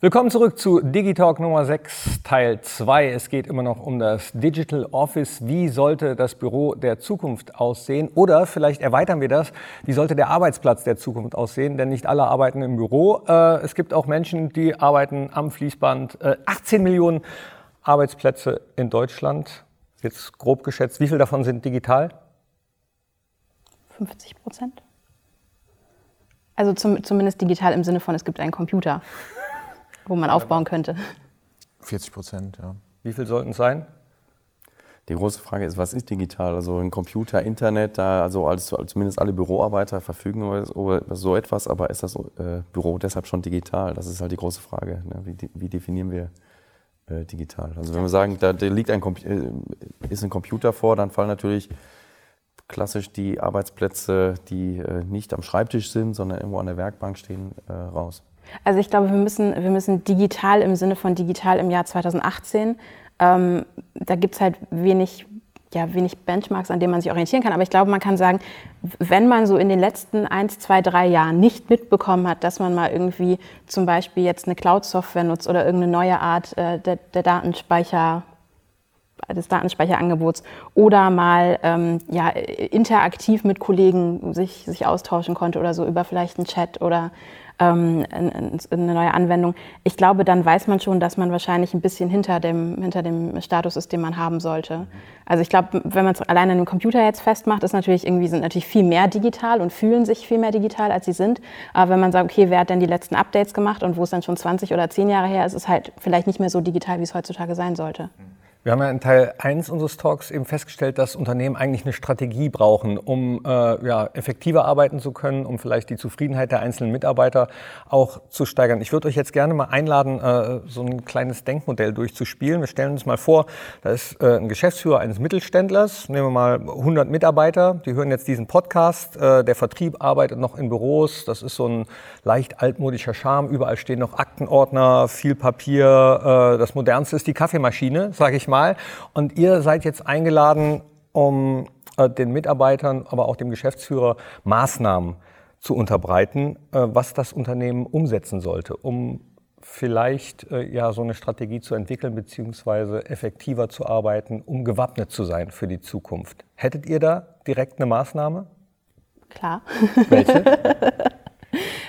Willkommen zurück zu Digitalk Nummer 6, Teil 2. Es geht immer noch um das Digital Office. Wie sollte das Büro der Zukunft aussehen? Oder vielleicht erweitern wir das. Wie sollte der Arbeitsplatz der Zukunft aussehen? Denn nicht alle arbeiten im Büro. Äh, es gibt auch Menschen, die arbeiten am Fließband. 18 äh, Millionen Arbeitsplätze in Deutschland. Jetzt grob geschätzt. Wie viel davon sind digital? 50 Prozent. Also zum, zumindest digital im Sinne von, es gibt einen Computer wo man aufbauen könnte. 40 Prozent, ja. Wie viel sollten es sein? Die große Frage ist, was ist digital? Also ein Computer, Internet, da also als, zumindest alle Büroarbeiter verfügen über so etwas, aber ist das äh, Büro deshalb schon digital? Das ist halt die große Frage. Ne? Wie, wie, definieren wir äh, digital? Also wenn wir sagen, da, liegt ein, äh, ist ein Computer vor, dann fallen natürlich klassisch die Arbeitsplätze, die äh, nicht am Schreibtisch sind, sondern irgendwo an der Werkbank stehen, äh, raus. Also ich glaube, wir müssen, wir müssen digital im Sinne von digital im Jahr 2018, ähm, da gibt es halt wenig, ja, wenig Benchmarks, an denen man sich orientieren kann. Aber ich glaube, man kann sagen, wenn man so in den letzten eins, zwei, drei Jahren nicht mitbekommen hat, dass man mal irgendwie zum Beispiel jetzt eine Cloud-Software nutzt oder irgendeine neue Art äh, der, der Datenspeicher des Datenspeicherangebots oder mal ähm, ja, interaktiv mit Kollegen sich, sich austauschen konnte oder so über vielleicht einen Chat oder ähm, eine neue Anwendung. Ich glaube, dann weiß man schon, dass man wahrscheinlich ein bisschen hinter dem, hinter dem Status ist, den man haben sollte. Also ich glaube, wenn man es alleine an dem Computer jetzt festmacht, ist natürlich irgendwie, sind natürlich viel mehr digital und fühlen sich viel mehr digital, als sie sind. Aber wenn man sagt, okay, wer hat denn die letzten Updates gemacht und wo es dann schon 20 oder 10 Jahre her ist, ist halt vielleicht nicht mehr so digital, wie es heutzutage sein sollte. Mhm. Wir haben ja in Teil 1 unseres Talks eben festgestellt, dass Unternehmen eigentlich eine Strategie brauchen, um äh, ja, effektiver arbeiten zu können, um vielleicht die Zufriedenheit der einzelnen Mitarbeiter auch zu steigern. Ich würde euch jetzt gerne mal einladen, äh, so ein kleines Denkmodell durchzuspielen. Wir stellen uns mal vor, da ist äh, ein Geschäftsführer eines Mittelständlers, nehmen wir mal 100 Mitarbeiter, die hören jetzt diesen Podcast, äh, der Vertrieb arbeitet noch in Büros, das ist so ein leicht altmodischer Charme, überall stehen noch Aktenordner, viel Papier, äh, das modernste ist die Kaffeemaschine, sage ich mal mal. Und ihr seid jetzt eingeladen, um äh, den Mitarbeitern, aber auch dem Geschäftsführer Maßnahmen zu unterbreiten, äh, was das Unternehmen umsetzen sollte, um vielleicht äh, ja so eine Strategie zu entwickeln beziehungsweise effektiver zu arbeiten, um gewappnet zu sein für die Zukunft. Hättet ihr da direkt eine Maßnahme? Klar. Welche?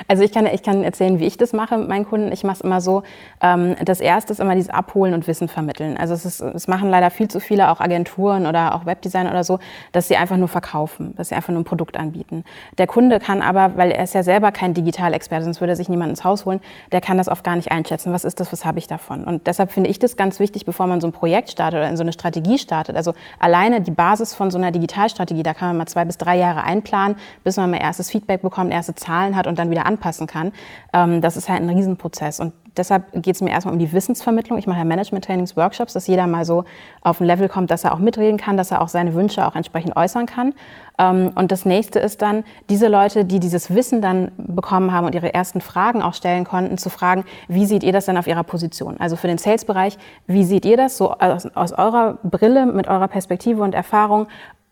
Also ich kann, ich kann erzählen, wie ich das mache mit meinen Kunden. Ich mache es immer so, ähm, das Erste ist immer dieses Abholen und Wissen vermitteln. Also es, ist, es machen leider viel zu viele, auch Agenturen oder auch Webdesigner oder so, dass sie einfach nur verkaufen, dass sie einfach nur ein Produkt anbieten. Der Kunde kann aber, weil er ist ja selber kein Digitalexperte, sonst würde er sich niemand ins Haus holen, der kann das oft gar nicht einschätzen. Was ist das, was habe ich davon? Und deshalb finde ich das ganz wichtig, bevor man so ein Projekt startet oder in so eine Strategie startet. Also alleine die Basis von so einer Digitalstrategie, da kann man mal zwei bis drei Jahre einplanen, bis man mal erstes Feedback bekommt, erste Zahlen hat und dann wieder anpassen kann. Ähm, das ist halt ein Riesenprozess. Und deshalb geht es mir erstmal um die Wissensvermittlung. Ich mache ja Management-Trainings, Workshops, dass jeder mal so auf ein Level kommt, dass er auch mitreden kann, dass er auch seine Wünsche auch entsprechend äußern kann. Ähm, und das nächste ist dann, diese Leute, die dieses Wissen dann bekommen haben und ihre ersten Fragen auch stellen konnten, zu fragen, wie seht ihr das denn auf ihrer Position? Also für den Sales-Bereich, wie seht ihr das so aus, aus eurer Brille, mit eurer Perspektive und Erfahrung?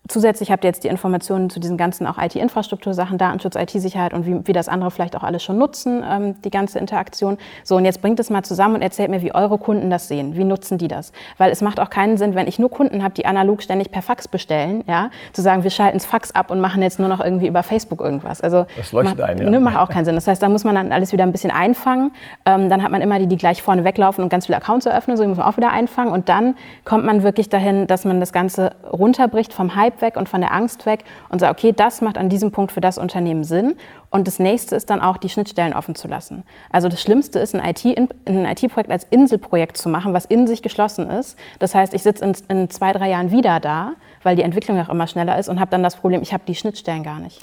Zusätzlich habt ihr jetzt die Informationen zu diesen ganzen auch IT-Infrastruktursachen, Datenschutz, IT-Sicherheit und wie, wie das andere vielleicht auch alles schon nutzen, ähm, die ganze Interaktion. So, und jetzt bringt es mal zusammen und erzählt mir, wie eure Kunden das sehen. Wie nutzen die das? Weil es macht auch keinen Sinn, wenn ich nur Kunden habe, die analog ständig per Fax bestellen, ja, zu sagen, wir schalten das Fax ab und machen jetzt nur noch irgendwie über Facebook irgendwas. Also das leuchtet macht, ein, ja. Ne, macht auch keinen Sinn. Das heißt, da muss man dann alles wieder ein bisschen einfangen. Ähm, dann hat man immer die, die gleich vorne weglaufen und ganz viele Accounts eröffnen, so die muss man auch wieder einfangen. Und dann kommt man wirklich dahin, dass man das Ganze runterbricht vom Hype weg und von der Angst Angst weg und sage, okay, das macht an diesem Punkt für das Unternehmen Sinn. Und das nächste ist dann auch, die Schnittstellen offen zu lassen. Also das Schlimmste ist, ein IT-Projekt IT als Inselprojekt zu machen, was in sich geschlossen ist. Das heißt, ich sitze in, in zwei, drei Jahren wieder da, weil die Entwicklung auch immer schneller ist und habe dann das Problem, ich habe die Schnittstellen gar nicht.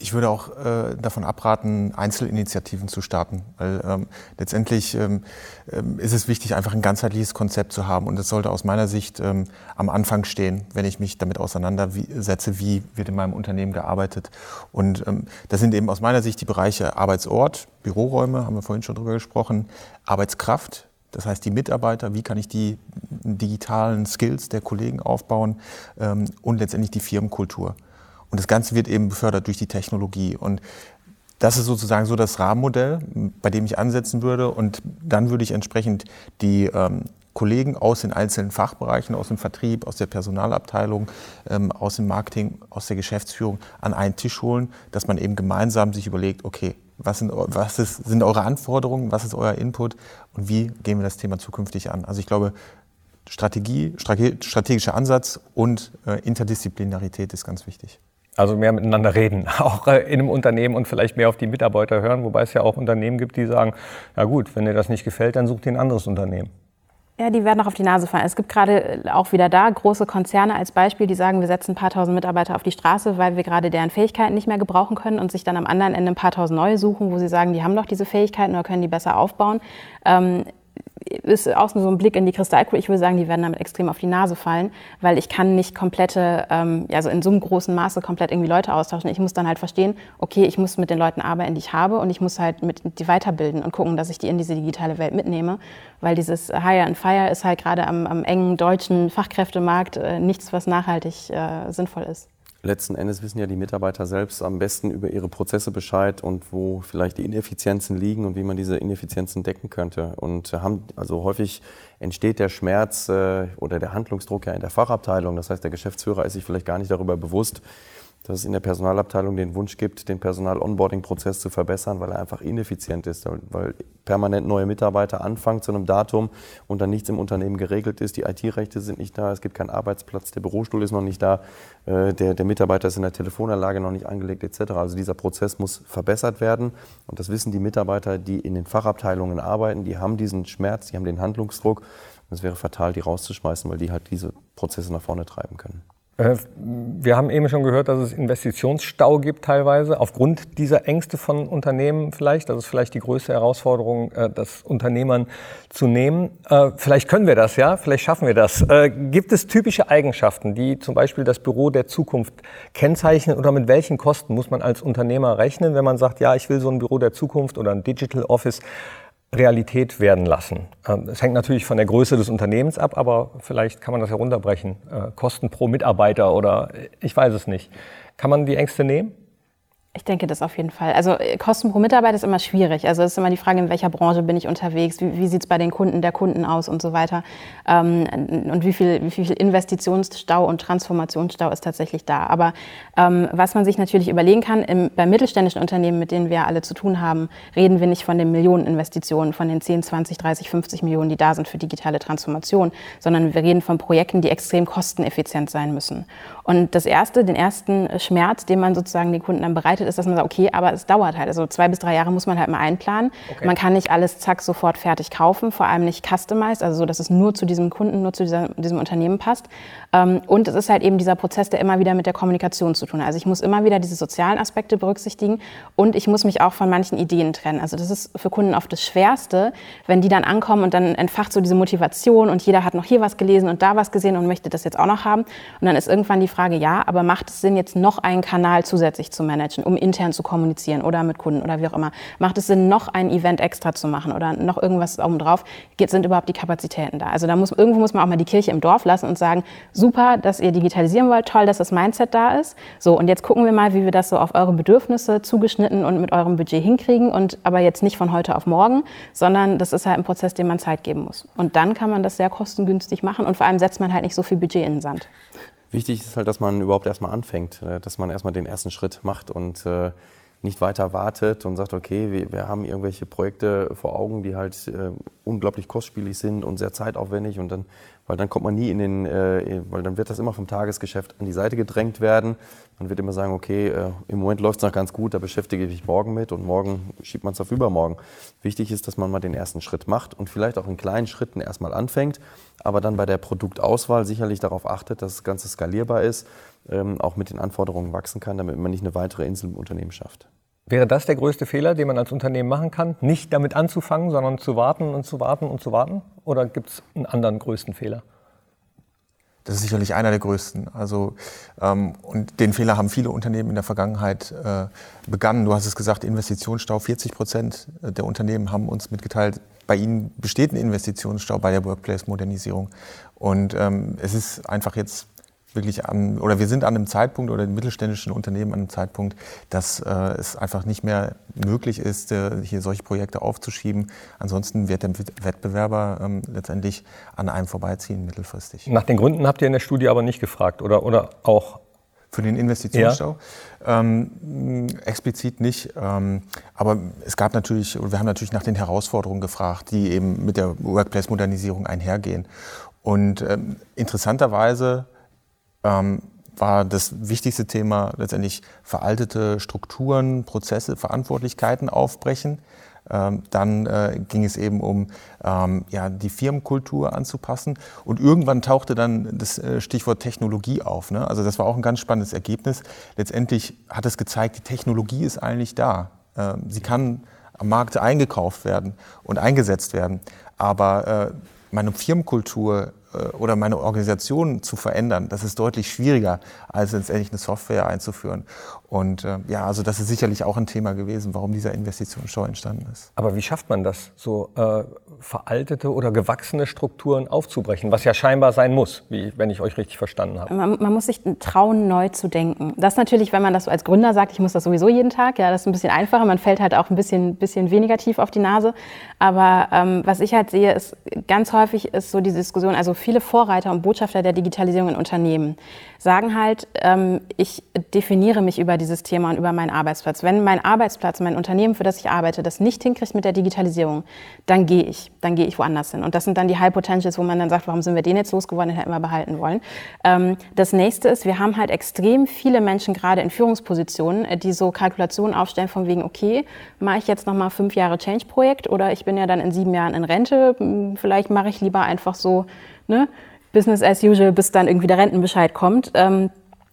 Ich würde auch äh, davon abraten, Einzelinitiativen zu starten, weil ähm, letztendlich ähm, ähm, ist es wichtig, einfach ein ganzheitliches Konzept zu haben und es sollte aus meiner Sicht ähm, am Anfang stehen, wenn ich mich damit auseinandersetze, wie wird in meinem Unternehmen gearbeitet. Und ähm, das sind eben aus meiner Sicht die Bereiche Arbeitsort, Büroräume, haben wir vorhin schon drüber gesprochen, Arbeitskraft, das heißt die Mitarbeiter, wie kann ich die digitalen Skills der Kollegen aufbauen ähm, und letztendlich die Firmenkultur. Und das Ganze wird eben befördert durch die Technologie. Und das ist sozusagen so das Rahmenmodell, bei dem ich ansetzen würde. Und dann würde ich entsprechend die ähm, Kollegen aus den einzelnen Fachbereichen, aus dem Vertrieb, aus der Personalabteilung, ähm, aus dem Marketing, aus der Geschäftsführung an einen Tisch holen, dass man eben gemeinsam sich überlegt, okay, was, sind, was ist, sind eure Anforderungen, was ist euer Input und wie gehen wir das Thema zukünftig an? Also ich glaube, Strategie, strategischer Ansatz und äh, Interdisziplinarität ist ganz wichtig. Also mehr miteinander reden, auch äh, in einem Unternehmen und vielleicht mehr auf die Mitarbeiter hören, wobei es ja auch Unternehmen gibt, die sagen, na gut, wenn dir das nicht gefällt, dann such dir ein anderes Unternehmen. Ja, die werden auch auf die Nase fallen. Es gibt gerade äh, auch wieder da große Konzerne als Beispiel, die sagen, wir setzen ein paar tausend Mitarbeiter auf die Straße, weil wir gerade deren Fähigkeiten nicht mehr gebrauchen können und sich dann am anderen Ende ein paar tausend neue suchen, wo sie sagen, die haben doch diese Fähigkeiten oder können die besser aufbauen. Ähm, ist auch so ein Blick in die Kristallkugel. Ich würde sagen, die werden damit extrem auf die Nase fallen, weil ich kann nicht komplette, ähm, also in so einem großen Maße komplett irgendwie Leute austauschen. Ich muss dann halt verstehen, okay, ich muss mit den Leuten arbeiten, die ich habe und ich muss halt mit die weiterbilden und gucken, dass ich die in diese digitale Welt mitnehme, weil dieses Hire and Fire ist halt gerade am, am engen deutschen Fachkräftemarkt äh, nichts, was nachhaltig äh, sinnvoll ist letzten Endes wissen ja die Mitarbeiter selbst am besten über ihre Prozesse Bescheid und wo vielleicht die Ineffizienzen liegen und wie man diese Ineffizienzen decken könnte. Und haben, also häufig entsteht der Schmerz äh, oder der Handlungsdruck ja in der Fachabteilung. Das heißt, der Geschäftsführer ist sich vielleicht gar nicht darüber bewusst, dass es in der Personalabteilung den Wunsch gibt, den Personal-Onboarding-Prozess zu verbessern, weil er einfach ineffizient ist, weil permanent neue Mitarbeiter anfangen zu einem Datum und dann nichts im Unternehmen geregelt ist. Die IT-Rechte sind nicht da, es gibt keinen Arbeitsplatz, der Bürostuhl ist noch nicht da, äh, der, der Mitarbeiter ist in der Telefonanlage noch nicht angelegt etc. Also dieser Prozess muss verbessert werden und das wissen die Mitarbeiter, die in den Fachabteilungen arbeiten, die haben diesen Schmerz, die haben den Handlungsdruck. Es wäre fatal, die rauszuschmeißen, weil die halt diese Prozesse nach vorne treiben können. Äh, wir haben eben schon gehört, dass es Investitionsstau gibt teilweise, aufgrund dieser Ängste von Unternehmen vielleicht. Das ist vielleicht die größte Herausforderung, äh, das Unternehmern zu nehmen. Äh, vielleicht können wir das, ja, vielleicht schaffen wir das. Gibt es typische Eigenschaften, die zum Beispiel das Büro der Zukunft kennzeichnen oder mit welchen Kosten muss man als Unternehmer rechnen, wenn man sagt, ja, ich will so ein Büro der Zukunft oder ein Digital Office Realität werden lassen. Ähm, es hängt natürlich von der Größe des Unternehmens ab, aber vielleicht kann man das herunterbrechen. Äh, Kosten pro Mitarbeiter oder ich weiß es nicht. Kann man die Ängste nehmen? Ich denke das auf jeden Fall. Also äh, Kosten pro Mitarbeiter ist immer schwierig. Also es ist immer die Frage, in welcher Branche bin ich unterwegs, wie, wie sieht es bei den Kunden der Kunden aus und so weiter. Ähm, und wie viel, wie viel Investitionsstau und Transformationsstau ist tatsächlich da. Aber ähm, was man sich natürlich überlegen kann, im, bei mittelständischen Unternehmen, mit denen wir alle zu tun haben, reden wir nicht von den Millioneninvestitionen, von den 10, 20, 30, 50 Millionen, die da sind für digitale Transformation, sondern wir reden von Projekten, die extrem kosteneffizient sein müssen. Und das erste, den ersten Schmerz, den man sozusagen den Kunden dann bereitet, ist, dass man sagt, okay, aber es dauert halt. Also zwei bis drei Jahre muss man halt mal einplanen. Okay. Man kann nicht alles zack sofort fertig kaufen, vor allem nicht customized, also so, dass es nur zu diesem Kunden, nur zu dieser, diesem Unternehmen passt. Ähm, und es ist halt eben dieser Prozess, der immer wieder mit der Kommunikation zu tun hat. Also ich muss immer wieder diese sozialen Aspekte berücksichtigen und ich muss mich auch von manchen Ideen trennen. Also das ist für Kunden oft das Schwerste, wenn die dann ankommen und dann entfacht so diese Motivation und jeder hat noch hier was gelesen und da was gesehen und möchte das jetzt auch noch haben. Und dann ist irgendwann die Frage, ja, aber macht es Sinn, jetzt noch einen Kanal zusätzlich zu managen, um intern zu kommunizieren oder mit Kunden oder wie auch immer? Macht es Sinn, noch ein Event extra zu machen oder noch irgendwas oben drauf? Sind überhaupt die Kapazitäten da? Also da muss, irgendwo muss man auch mal die Kirche im Dorf lassen und sagen, super, dass ihr digitalisieren wollt, toll, dass das Mindset da ist. So, und jetzt gucken wir mal, wie wir das so auf eure Bedürfnisse zugeschnitten und mit eurem Budget hinkriegen und aber jetzt nicht von heute auf morgen, sondern das ist halt ein Prozess, dem man Zeit geben muss. Und dann kann man das sehr kostengünstig machen und vor allem setzt man halt nicht so viel Budget in den Sand. Wichtig ist halt, dass man überhaupt erstmal anfängt, äh, dass man erstmal den ersten Schritt macht und äh, nicht weiter wartet und sagt, okay, wir, wir, haben irgendwelche Projekte vor Augen, die halt äh, unglaublich kostspielig sind und sehr zeitaufwendig und dann weil dann kommt man nie in den, äh, weil dann wird das immer vom Tagesgeschäft an die Seite gedrängt werden. Man wird immer sagen, okay, äh, im Moment läuft es noch ganz gut, da beschäftige ich mich morgen mit und morgen schiebt man es auf übermorgen. Wichtig ist, dass man mal den ersten Schritt macht und vielleicht auch in kleinen Schritten erstmal anfängt, aber dann bei der Produktauswahl sicherlich darauf achtet, dass das Ganze skalierbar ist, ähm, auch mit den Anforderungen wachsen kann, damit man nicht eine weitere Insel im Unternehmen schafft. Wäre das der größte Fehler, den man als Unternehmen machen kann? Nicht damit anzufangen, sondern zu warten und zu warten und zu warten? Oder gibt es einen anderen größten Fehler? Das ist sicherlich einer der größten. Also, ähm, und den Fehler haben viele Unternehmen in der Vergangenheit äh, begangen. Du hast es gesagt, Investitionsstau. 40 Prozent der Unternehmen haben uns mitgeteilt, bei ihnen besteht ein Investitionsstau bei der Workplace-Modernisierung. Und ähm, es ist einfach jetzt wirklich an, oder wir sind an einem Zeitpunkt oder die mittelständischen Unternehmen an einem Zeitpunkt, dass äh, es einfach nicht mehr möglich ist, äh, hier solche Projekte aufzuschieben. Ansonsten wird der Wettbewerber ähm, letztendlich an einem vorbeiziehen mittelfristig. Nach den Gründen habt ihr in der Studie aber nicht gefragt oder, oder auch? Für den Investitionsstau? Ja. Ähm, explizit nicht. Ähm, aber es gab natürlich, wir haben natürlich nach den Herausforderungen gefragt, die eben mit der Workplace-Modernisierung einhergehen. Und ähm, interessanterweise ähm, war das wichtigste Thema letztendlich veraltete Strukturen, Prozesse, Verantwortlichkeiten aufbrechen. Ähm, dann äh, ging es eben um ähm, ja, die Firmenkultur anzupassen. Und irgendwann tauchte dann das äh, Stichwort Technologie auf. Ne? Also das war auch ein ganz spannendes Ergebnis. Letztendlich hat es gezeigt, die Technologie ist eigentlich da. Ähm, sie kann am Markt eingekauft werden und eingesetzt werden. Aber äh, meine Firmenkultur oder meine Organisation zu verändern, das ist deutlich schwieriger, als letztendlich eine Software einzuführen. Und äh, ja, also das ist sicherlich auch ein Thema gewesen, warum dieser Investitionsstau entstanden ist. Aber wie schafft man das, so äh, veraltete oder gewachsene Strukturen aufzubrechen, was ja scheinbar sein muss, wie, wenn ich euch richtig verstanden habe? Man, man, muss sich trauen, neu zu denken. Das natürlich, wenn man das so als Gründer sagt, ich muss das sowieso jeden Tag, ja, das ist ein bisschen einfacher. Man fällt halt auch ein bisschen, bisschen weniger tief auf die Nase. Aber ähm, was ich halt sehe, ist ganz häufig ist so diese Diskussion, also viele Vorreiter und Botschafter der Digitalisierung in Unternehmen sagen halt, ähm, ich definiere mich über dieses Thema und über meinen Arbeitsplatz. Wenn mein Arbeitsplatz, mein Unternehmen, für das ich arbeite, das nicht hinkriegt mit der Digitalisierung, dann gehe ich. Dann gehe ich woanders hin. Und das sind dann die High Potentials, wo man dann sagt, warum sind wir den jetzt losgeworden, den hätten wir behalten wollen. Ähm, das nächste ist, wir haben halt extrem viele Menschen gerade in Führungspositionen, äh, die so Kalkulationen aufstellen von wegen, okay, mache ich jetzt nochmal fünf Jahre Change-Projekt oder ich bin ja dann in sieben Jahren in Rente, hm, vielleicht mache ich lieber einfach so, ne, Business as usual, bis dann irgendwie der Rentenbescheid kommt. Ähm,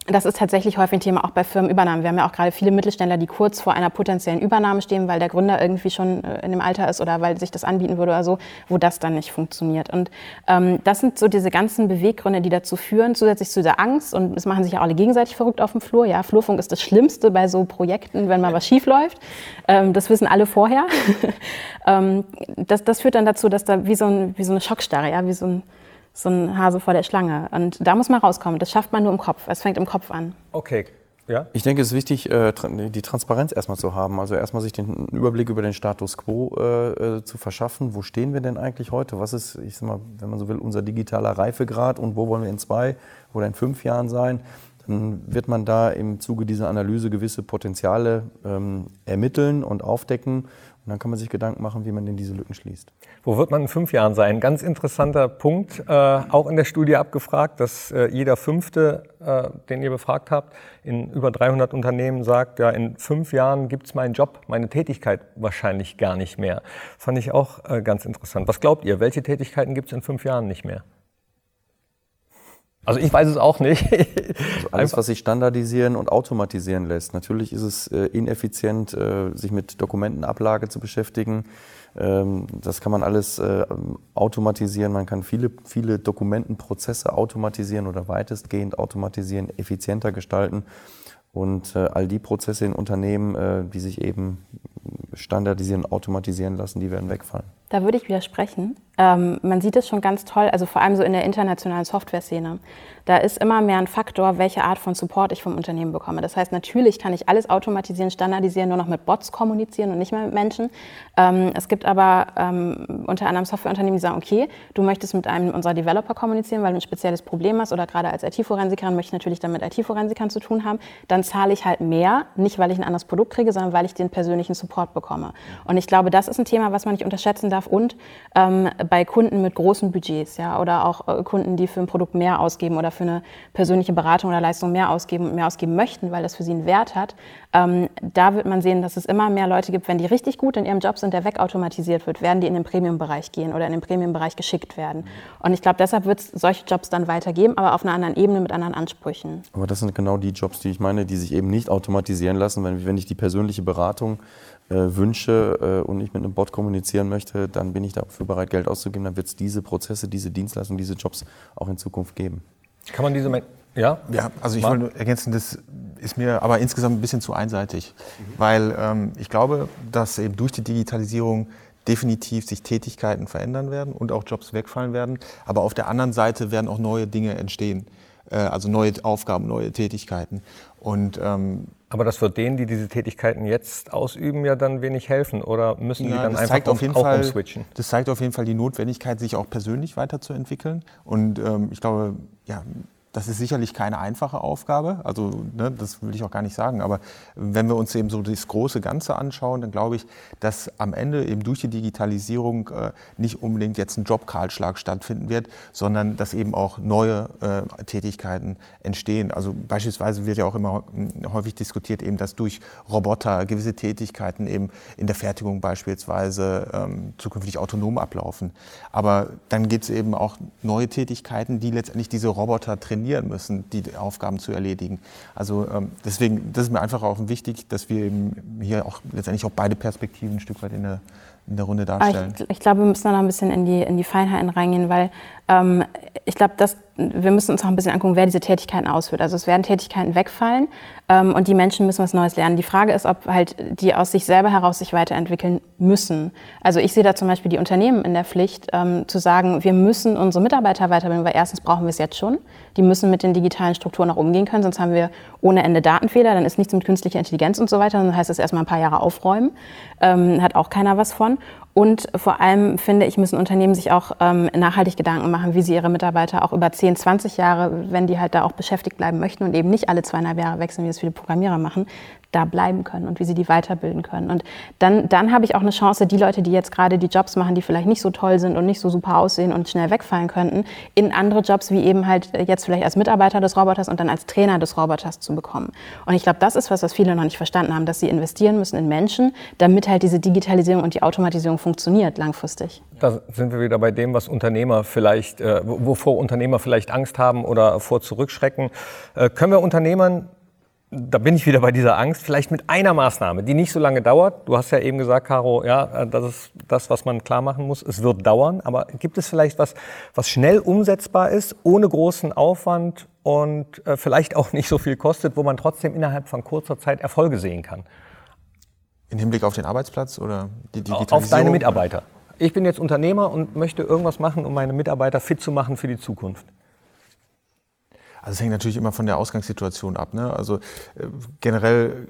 das ist tatsächlich häufig ein Thema auch bei Firmenübernahmen. Wir haben ja auch gerade viele Mittelständler, die kurz vor einer potenziellen Übernahme stehen, weil der Gründer irgendwie schon äh, in dem Alter ist oder weil sich das anbieten würde oder so, wo das dann nicht funktioniert. Und ähm, das sind so diese ganzen Beweggründe, die dazu führen, zusätzlich zu der Angst. Und es machen sich ja alle gegenseitig verrückt auf dem Flur. Ja, Flurfunk ist das Schlimmste bei so Projekten, wenn mal was schief läuft. Ähm, das wissen alle vorher. ähm, das, das führt dann dazu, dass da wie so, ein, wie so eine Schockstarre, ja, wie so ein so ein Hase vor der Schlange. Und da muss man rauskommen. Das schafft man nur im Kopf. Es fängt im Kopf an. Okay. Ja? Ich denke, es ist wichtig, äh, die Transparenz erstmal zu haben. Also erstmal sich den Überblick über den Status quo äh, äh, zu verschaffen. Wo stehen wir denn eigentlich heute? Was ist, ich sag mal, wenn man so will, unser digitaler Reifegrad und wo wollen wir in zwei oder in fünf Jahren sein? Dann wird man da im Zuge dieser Analyse gewisse Potenziale ähm, ermitteln und aufdecken und dann kann man sich Gedanken machen, wie man denn diese Lücken schließt. Wo wird man in fünf Jahren sein? Ganz interessanter Punkt, äh, auch in der Studie abgefragt, dass äh, jeder Fünfte, äh, den ihr befragt habt, in über 300 Unternehmen sagt, ja, in fünf Jahren gibt es meinen Job, meine Tätigkeit wahrscheinlich gar nicht mehr. Fand ich auch äh, ganz interessant. Was glaubt ihr, welche Tätigkeiten gibt es in fünf Jahren nicht mehr? Also ich weiß es auch nicht. also alles, was sich standardisieren und automatisieren lässt. Natürlich ist es äh, ineffizient, äh, sich mit Dokumentenablage zu beschäftigen. Ähm, das kann man alles äh, automatisieren. Man kann viele, viele Dokumentenprozesse automatisieren oder weitestgehend automatisieren, effizienter gestalten. Und all die Prozesse in Unternehmen, die sich eben standardisieren, automatisieren lassen, die werden wegfallen. Da würde ich widersprechen. Ähm, man sieht es schon ganz toll, also vor allem so in der internationalen Software-Szene. Da ist immer mehr ein Faktor, welche Art von Support ich vom Unternehmen bekomme. Das heißt, natürlich kann ich alles automatisieren, standardisieren, nur noch mit Bots kommunizieren und nicht mehr mit Menschen. Ähm, es gibt aber ähm, unter anderem Softwareunternehmen, die sagen, okay, du möchtest mit einem unserer Developer kommunizieren, weil du ein spezielles Problem hast oder gerade als IT-Forensikerin möchte ich natürlich dann mit IT-Forensikern zu tun haben. Dann zahle ich halt mehr, nicht weil ich ein anderes Produkt kriege, sondern weil ich den persönlichen Support bekomme. Und ich glaube, das ist ein Thema, was man nicht unterschätzen darf und ähm, bei Kunden mit großen Budgets, ja, oder auch äh, Kunden, die für ein Produkt mehr ausgeben oder für eine persönliche Beratung oder Leistung mehr ausgeben und mehr ausgeben möchten, weil das für sie einen Wert hat, ähm, da wird man sehen, dass es immer mehr Leute gibt, wenn die richtig gut in ihrem Job sind, der wegautomatisiert wird, werden die in den Premium-Bereich gehen oder in den Premium-Bereich geschickt werden. Und ich glaube, deshalb wird es solche Jobs dann weitergeben, aber auf einer anderen Ebene mit anderen Ansprüchen. Aber das sind genau die Jobs, die ich meine, die sich eben nicht automatisieren lassen, wenn, wenn ich die persönliche Beratung wünsche äh, und ich mit einem Bot kommunizieren möchte, dann bin ich dafür bereit, Geld auszugeben. Dann wird es diese Prozesse, diese Dienstleistungen, diese Jobs auch in Zukunft geben. Kann man diese ja? Ja, also ich wollte ergänzen, das ist mir aber insgesamt ein bisschen zu einseitig, mhm. weil ähm, ich glaube, dass eben durch die Digitalisierung definitiv sich Tätigkeiten verändern werden und auch Jobs wegfallen werden. Aber auf der anderen Seite werden auch neue Dinge entstehen. äh, also neue Aufgaben, neue Tätigkeiten. Und ähm, aber das wird denen, die diese Tätigkeiten jetzt ausüben, ja dann wenig helfen oder müssen ja, die dann einfach auf jeden auch Fall, umswitchen? Das zeigt auf jeden Fall die Notwendigkeit, sich auch persönlich weiterzuentwickeln. Und ähm, ich glaube, ja, das ist sicherlich keine einfache Aufgabe, also ne, das will ich auch gar nicht sagen, aber wenn wir uns eben so das große Ganze anschauen, dann glaube ich, dass am Ende eben durch die Digitalisierung äh, nicht unbedingt jetzt ein Jobkahlschlag stattfinden wird, sondern dass eben auch neue äh, Tätigkeiten entstehen. Also beispielsweise wird ja auch immer häufig diskutiert, eben, dass durch Roboter gewisse Tätigkeiten eben in der Fertigung beispielsweise ähm, zukünftig autonom ablaufen. Aber dann gibt es eben auch neue Tätigkeiten, die letztendlich diese Roboter trainieren trainieren müssen, die Aufgaben zu erledigen. Also ähm, deswegen, das ist mir einfach auch wichtig, dass wir eben hier auch letztendlich auch beide Perspektiven ein Stück weit in der, in der Runde darstellen. Ich, ich, glaube, wir müssen da noch ein bisschen in die, in die Feinheiten reingehen, weil ähm, ich glaube, wir müssen uns auch ein bisschen angucken, wer diese Tätigkeiten ausführt. Also es werden Tätigkeiten wegfallen ähm, und die Menschen müssen was Neues lernen. Die Frage ist, ob halt die aus sich selber heraus sich weiterentwickeln müssen. Also ich sehe da zum Beispiel die Unternehmen in der Pflicht, ähm, zu sagen, wir müssen unsere Mitarbeiter weiterbilden, weil erstens brauchen wir es jetzt schon. Die müssen mit den digitalen Strukturen auch umgehen können, sonst haben wir ohne Ende Datenfehler, dann ist nichts mit künstlicher Intelligenz und so weiter, dann heißt es erstmal ein paar Jahre aufräumen. Ähm, hat auch keiner was von. Und vor allem finde ich, müssen Unternehmen sich auch ähm, nachhaltig Gedanken machen, wie sie ihre Mitarbeiter auch über 10, 20 Jahre, wenn die halt da auch beschäftigt bleiben möchten und eben nicht alle zweieinhalb Jahre wechseln, wie es viele Programmierer machen, da bleiben können und wie sie die weiterbilden können. Und dann, dann habe ich auch eine Chance, die Leute, die jetzt gerade die Jobs machen, die vielleicht nicht so toll sind und nicht so super aussehen und schnell wegfallen könnten, in andere Jobs wie eben halt jetzt vielleicht als Mitarbeiter des Roboters und dann als Trainer des Roboters zu bekommen. Und ich glaube, das ist was, was viele noch nicht verstanden haben, dass sie investieren müssen in Menschen, damit halt diese Digitalisierung und die Automatisierung funktioniert langfristig. Da sind wir wieder bei dem, was Unternehmer vielleicht, äh, wovor Unternehmer vielleicht Angst haben oder vor zurückschrecken. Äh, können wir Unternehmern da bin ich wieder bei dieser Angst, vielleicht mit einer Maßnahme, die nicht so lange dauert. Du hast ja eben gesagt, Caro, ja, das ist das, was man klar machen muss. Es wird dauern, aber gibt es vielleicht was, was schnell umsetzbar ist, ohne großen Aufwand und äh, vielleicht auch nicht so viel kostet, wo man trotzdem innerhalb von kurzer Zeit Erfolge sehen kann? Im Hinblick auf den Arbeitsplatz oder die Digitalisierung? Auf deine Mitarbeiter. Ich bin jetzt Unternehmer und möchte irgendwas machen, um meine Mitarbeiter fit zu machen für die Zukunft. Also es hängt natürlich immer von der Ausgangssituation ab. Ne? Also äh, generell,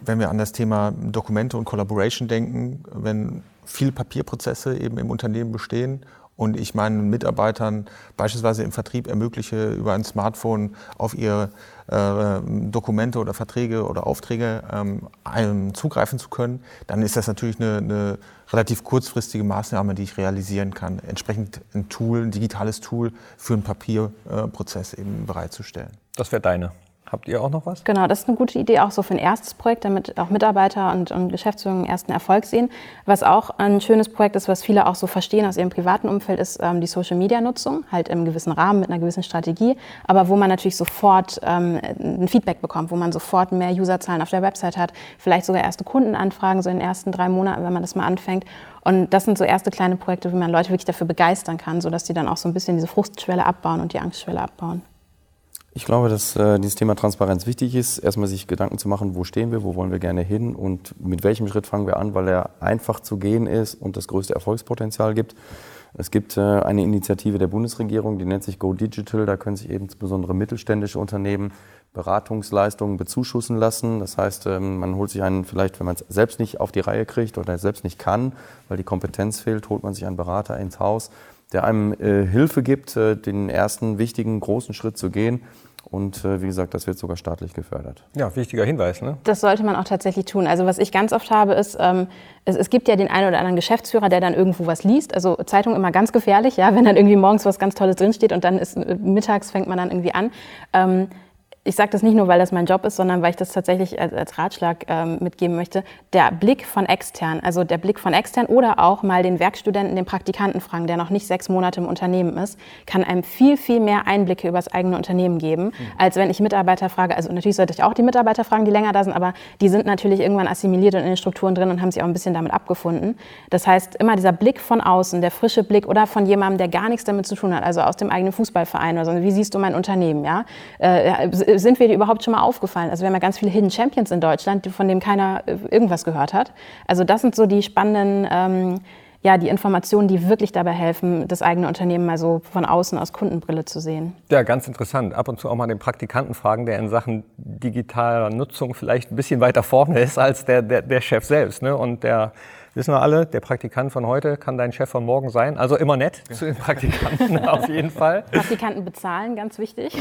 wenn wir an das Thema Dokumente und Collaboration denken, wenn viele Papierprozesse eben im Unternehmen bestehen und ich meinen Mitarbeitern beispielsweise im Vertrieb ermögliche, über ein Smartphone auf ihre äh, Dokumente oder Verträge oder Aufträge ähm, zugreifen zu können, dann ist das natürlich eine, eine, relativ kurzfristige Maßnahme, die ich realisieren kann. Entsprechend ein Tool, ein digitales Tool für einen Papierprozess eben bereitzustellen. Das wäre deine. Habt ihr auch noch was? Genau, das ist eine gute Idee, auch so für ein erstes Projekt, damit auch Mitarbeiter und, und Geschäftsführung einen ersten Erfolg sehen. Was auch ein schönes Projekt ist, was viele auch so verstehen aus ihrem privaten Umfeld, ist ähm, die Social-Media-Nutzung, halt im gewissen Rahmen mit einer gewissen Strategie, aber wo man natürlich sofort ähm, ein Feedback bekommt, wo man sofort mehr Userzahlen auf der Website hat, vielleicht sogar erste Kundenanfragen so in den ersten drei Monaten, wenn man das mal anfängt. Und das sind so erste kleine Projekte, wie man Leute wirklich dafür begeistern kann, sodass die dann auch so ein bisschen diese Frustschwelle abbauen und die Angstschwelle abbauen. Ich glaube, dass äh, dieses Thema Transparenz wichtig ist. Erstmal sich Gedanken zu machen, wo stehen wir, wo wollen wir gerne hin und mit welchem Schritt fangen wir an, weil er einfach zu gehen ist und das größte Erfolgspotenzial gibt. Es gibt äh, eine Initiative der Bundesregierung, die nennt sich Go Digital. Da können sich eben insbesondere mittelständische Unternehmen Beratungsleistungen bezuschussen lassen. Das heißt, ähm, man holt sich einen, vielleicht wenn man es selbst nicht auf die Reihe kriegt oder selbst nicht kann, weil die Kompetenz fehlt, holt man sich einen Berater ins Haus, der einem äh, Hilfe gibt, äh, den ersten wichtigen großen Schritt zu gehen und äh, wie gesagt, das wird sogar staatlich gefördert. Ja, wichtiger Hinweis. Ne? Das sollte man auch tatsächlich tun. Also was ich ganz oft habe, ist, ähm, es, es, gibt ja den einen oder anderen Geschäftsführer, der dann irgendwo was liest. Also Zeitung immer ganz gefährlich, ja, wenn dann irgendwie morgens was ganz Tolles drinsteht und dann ist äh, mittags fängt man dann irgendwie an. Ähm, ich sage das nicht nur, weil das mein Job ist, sondern weil ich das tatsächlich als, als Ratschlag ähm, mitgeben möchte. Der Blick von extern, also der Blick von extern oder auch mal den Werkstudenten, den Praktikanten fragen, der noch nicht sechs Monate im Unternehmen ist, kann einem viel, viel mehr Einblicke über das eigene Unternehmen geben, mhm. als wenn ich Mitarbeiter frage. Also natürlich sollte ich auch die Mitarbeiter fragen, die länger da sind, aber die sind natürlich irgendwann assimiliert und in den Strukturen drin und haben sich auch ein bisschen damit abgefunden. Das heißt, immer dieser Blick von außen, der frische Blick oder von jemandem, der gar nichts damit zu tun hat, also aus dem eigenen Fußballverein oder so. Wie siehst du mein Unternehmen? Ja? Äh, sind wir dir überhaupt schon mal aufgefallen? Also wir haben ja ganz viele Hidden Champions in Deutschland, von denen keiner äh, irgendwas gehört hat. Also das sind so die spannenden ähm, ja, die Informationen, die wirklich dabei helfen, das eigene Unternehmen mal so von außen aus Kundenbrille zu sehen. Ja, ganz interessant. Ab und zu auch mal den Praktikanten fragen, der in Sachen digitaler Nutzung vielleicht ein bisschen weiter vorne ist als der, der, der Chef selbst. Ne? Und der wissen wir alle, der Praktikant von heute kann dein Chef von morgen sein. Also immer nett zu den Praktikanten auf jeden Fall. Praktikanten bezahlen, ganz wichtig.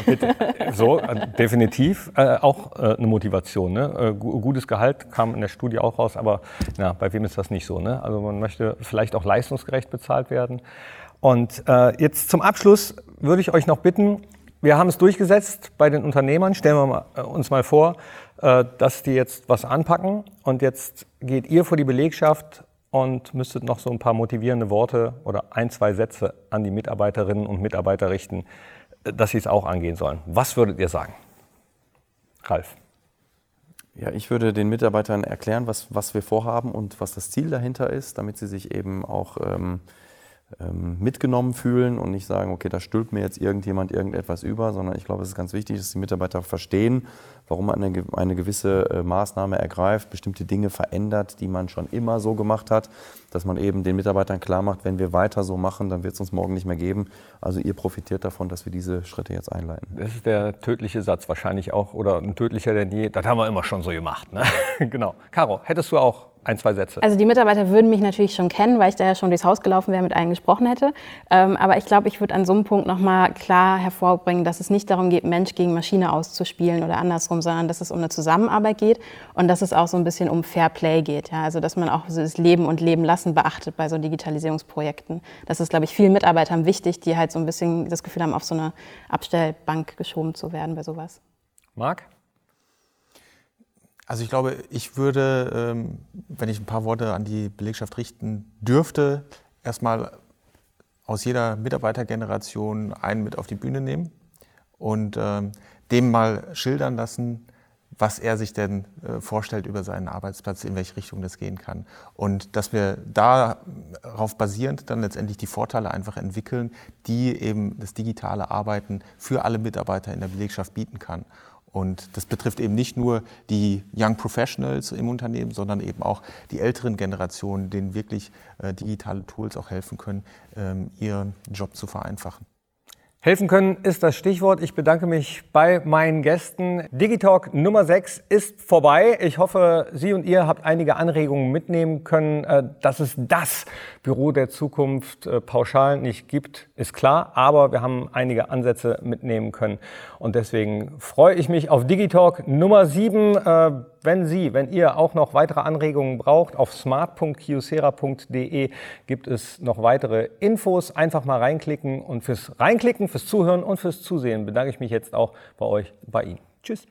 So, äh, definitiv. Äh, auch äh, eine Motivation. Ne? Äh, gutes Gehalt kam in der Studie auch raus, aber na, bei wem ist das nicht so? Ne? Also man möchte vielleicht auch leistungsgerecht bezahlt werden. Und äh, jetzt zum Abschluss würde ich euch noch bitten, wir haben es durchgesetzt bei den Unternehmern. Stellen wir äh, uns mal vor, äh, dass die jetzt was anpacken und jetzt geht ihr vor die Belegschaft und müsstet noch so ein paar motivierende Worte oder ein, zwei Sätze an die Mitarbeiterinnen und Mitarbeiter richten, äh, dass sie es auch angehen sollen. Was würdet ihr sagen? Ralf. Ja, ich würde den Mitarbeitern erklären, was, was wir vorhaben und was das Ziel dahinter ist, damit sie sich eben auch ähm, mitgenommen fühlen und nicht sagen, okay, da stülpt mir jetzt irgendjemand irgendetwas über, sondern ich glaube, es ist ganz wichtig, dass die Mitarbeiter verstehen, warum man eine, eine gewisse äh, Maßnahme ergreift, bestimmte Dinge verändert, die man schon immer so gemacht hat, dass man eben den Mitarbeitern klar macht, wenn wir weiter so machen, dann wird es uns morgen nicht mehr geben. Also ihr profitiert davon, dass wir diese Schritte jetzt einleiten. Das ist der tödliche Satz wahrscheinlich auch oder ein tödlicher denn je. Das haben wir immer schon so gemacht. Ne? genau. Caro, hättest du auch ein, zwei Sätze. Also die Mitarbeiter würden mich natürlich schon kennen, weil ich da ja schon durchs Haus gelaufen wäre, mit allen gesprochen hätte. Ähm, aber ich glaube, ich würde an so einem Punkt nochmal klar hervorbringen, dass es nicht darum geht, Mensch gegen Maschine auszuspielen oder andersrum, sondern dass es um eine Zusammenarbeit geht und dass es auch so ein bisschen um Fair Play geht. Ja? Also dass man auch so das Leben und Leben lassen beachtet bei so Digitalisierungsprojekten. Das ist, glaube ich, vielen Mitarbeitern wichtig, die halt so ein bisschen das Gefühl haben, auf so eine Abstellbank geschoben zu werden bei sowas. Marc? Also ich glaube, ich würde, ähm, wenn ich ein paar Worte an die Belegschaft richten dürfte, erstmal aus jeder Mitarbeitergeneration einen mit auf die Bühne nehmen und ähm, dem mal schildern lassen, was er sich denn äh, vorstellt über seinen Arbeitsplatz, in welche Richtung das gehen kann. Und dass wir darauf basierend dann letztendlich die Vorteile einfach entwickeln, die eben das digitale Arbeiten für alle Mitarbeiter in der Belegschaft bieten kann. Und das betrifft eben nicht nur die Young Professionals im Unternehmen, sondern eben auch die älteren Generationen, denen wirklich äh, digitale Tools auch helfen können, ähm, ihren Job zu vereinfachen. Helfen können ist das Stichwort. Ich bedanke mich bei meinen Gästen. Digitalk Nummer 6 ist vorbei. Ich hoffe, Sie und ihr habt einige Anregungen mitnehmen können. Äh, dass es das Büro der Zukunft äh, pauschal nicht gibt, ist klar. Aber wir haben einige Ansätze mitnehmen können. Und deswegen freue ich mich auf Digitalk Nummer 7 wenn Sie, wenn ihr auch noch weitere Anregungen braucht, auf smart.kiosera.de gibt es noch weitere Infos. Einfach mal reinklicken und fürs Reinklicken, fürs Zuhören und fürs Zusehen bedanke ich mich jetzt auch bei euch, bei Ihnen. Tschüss.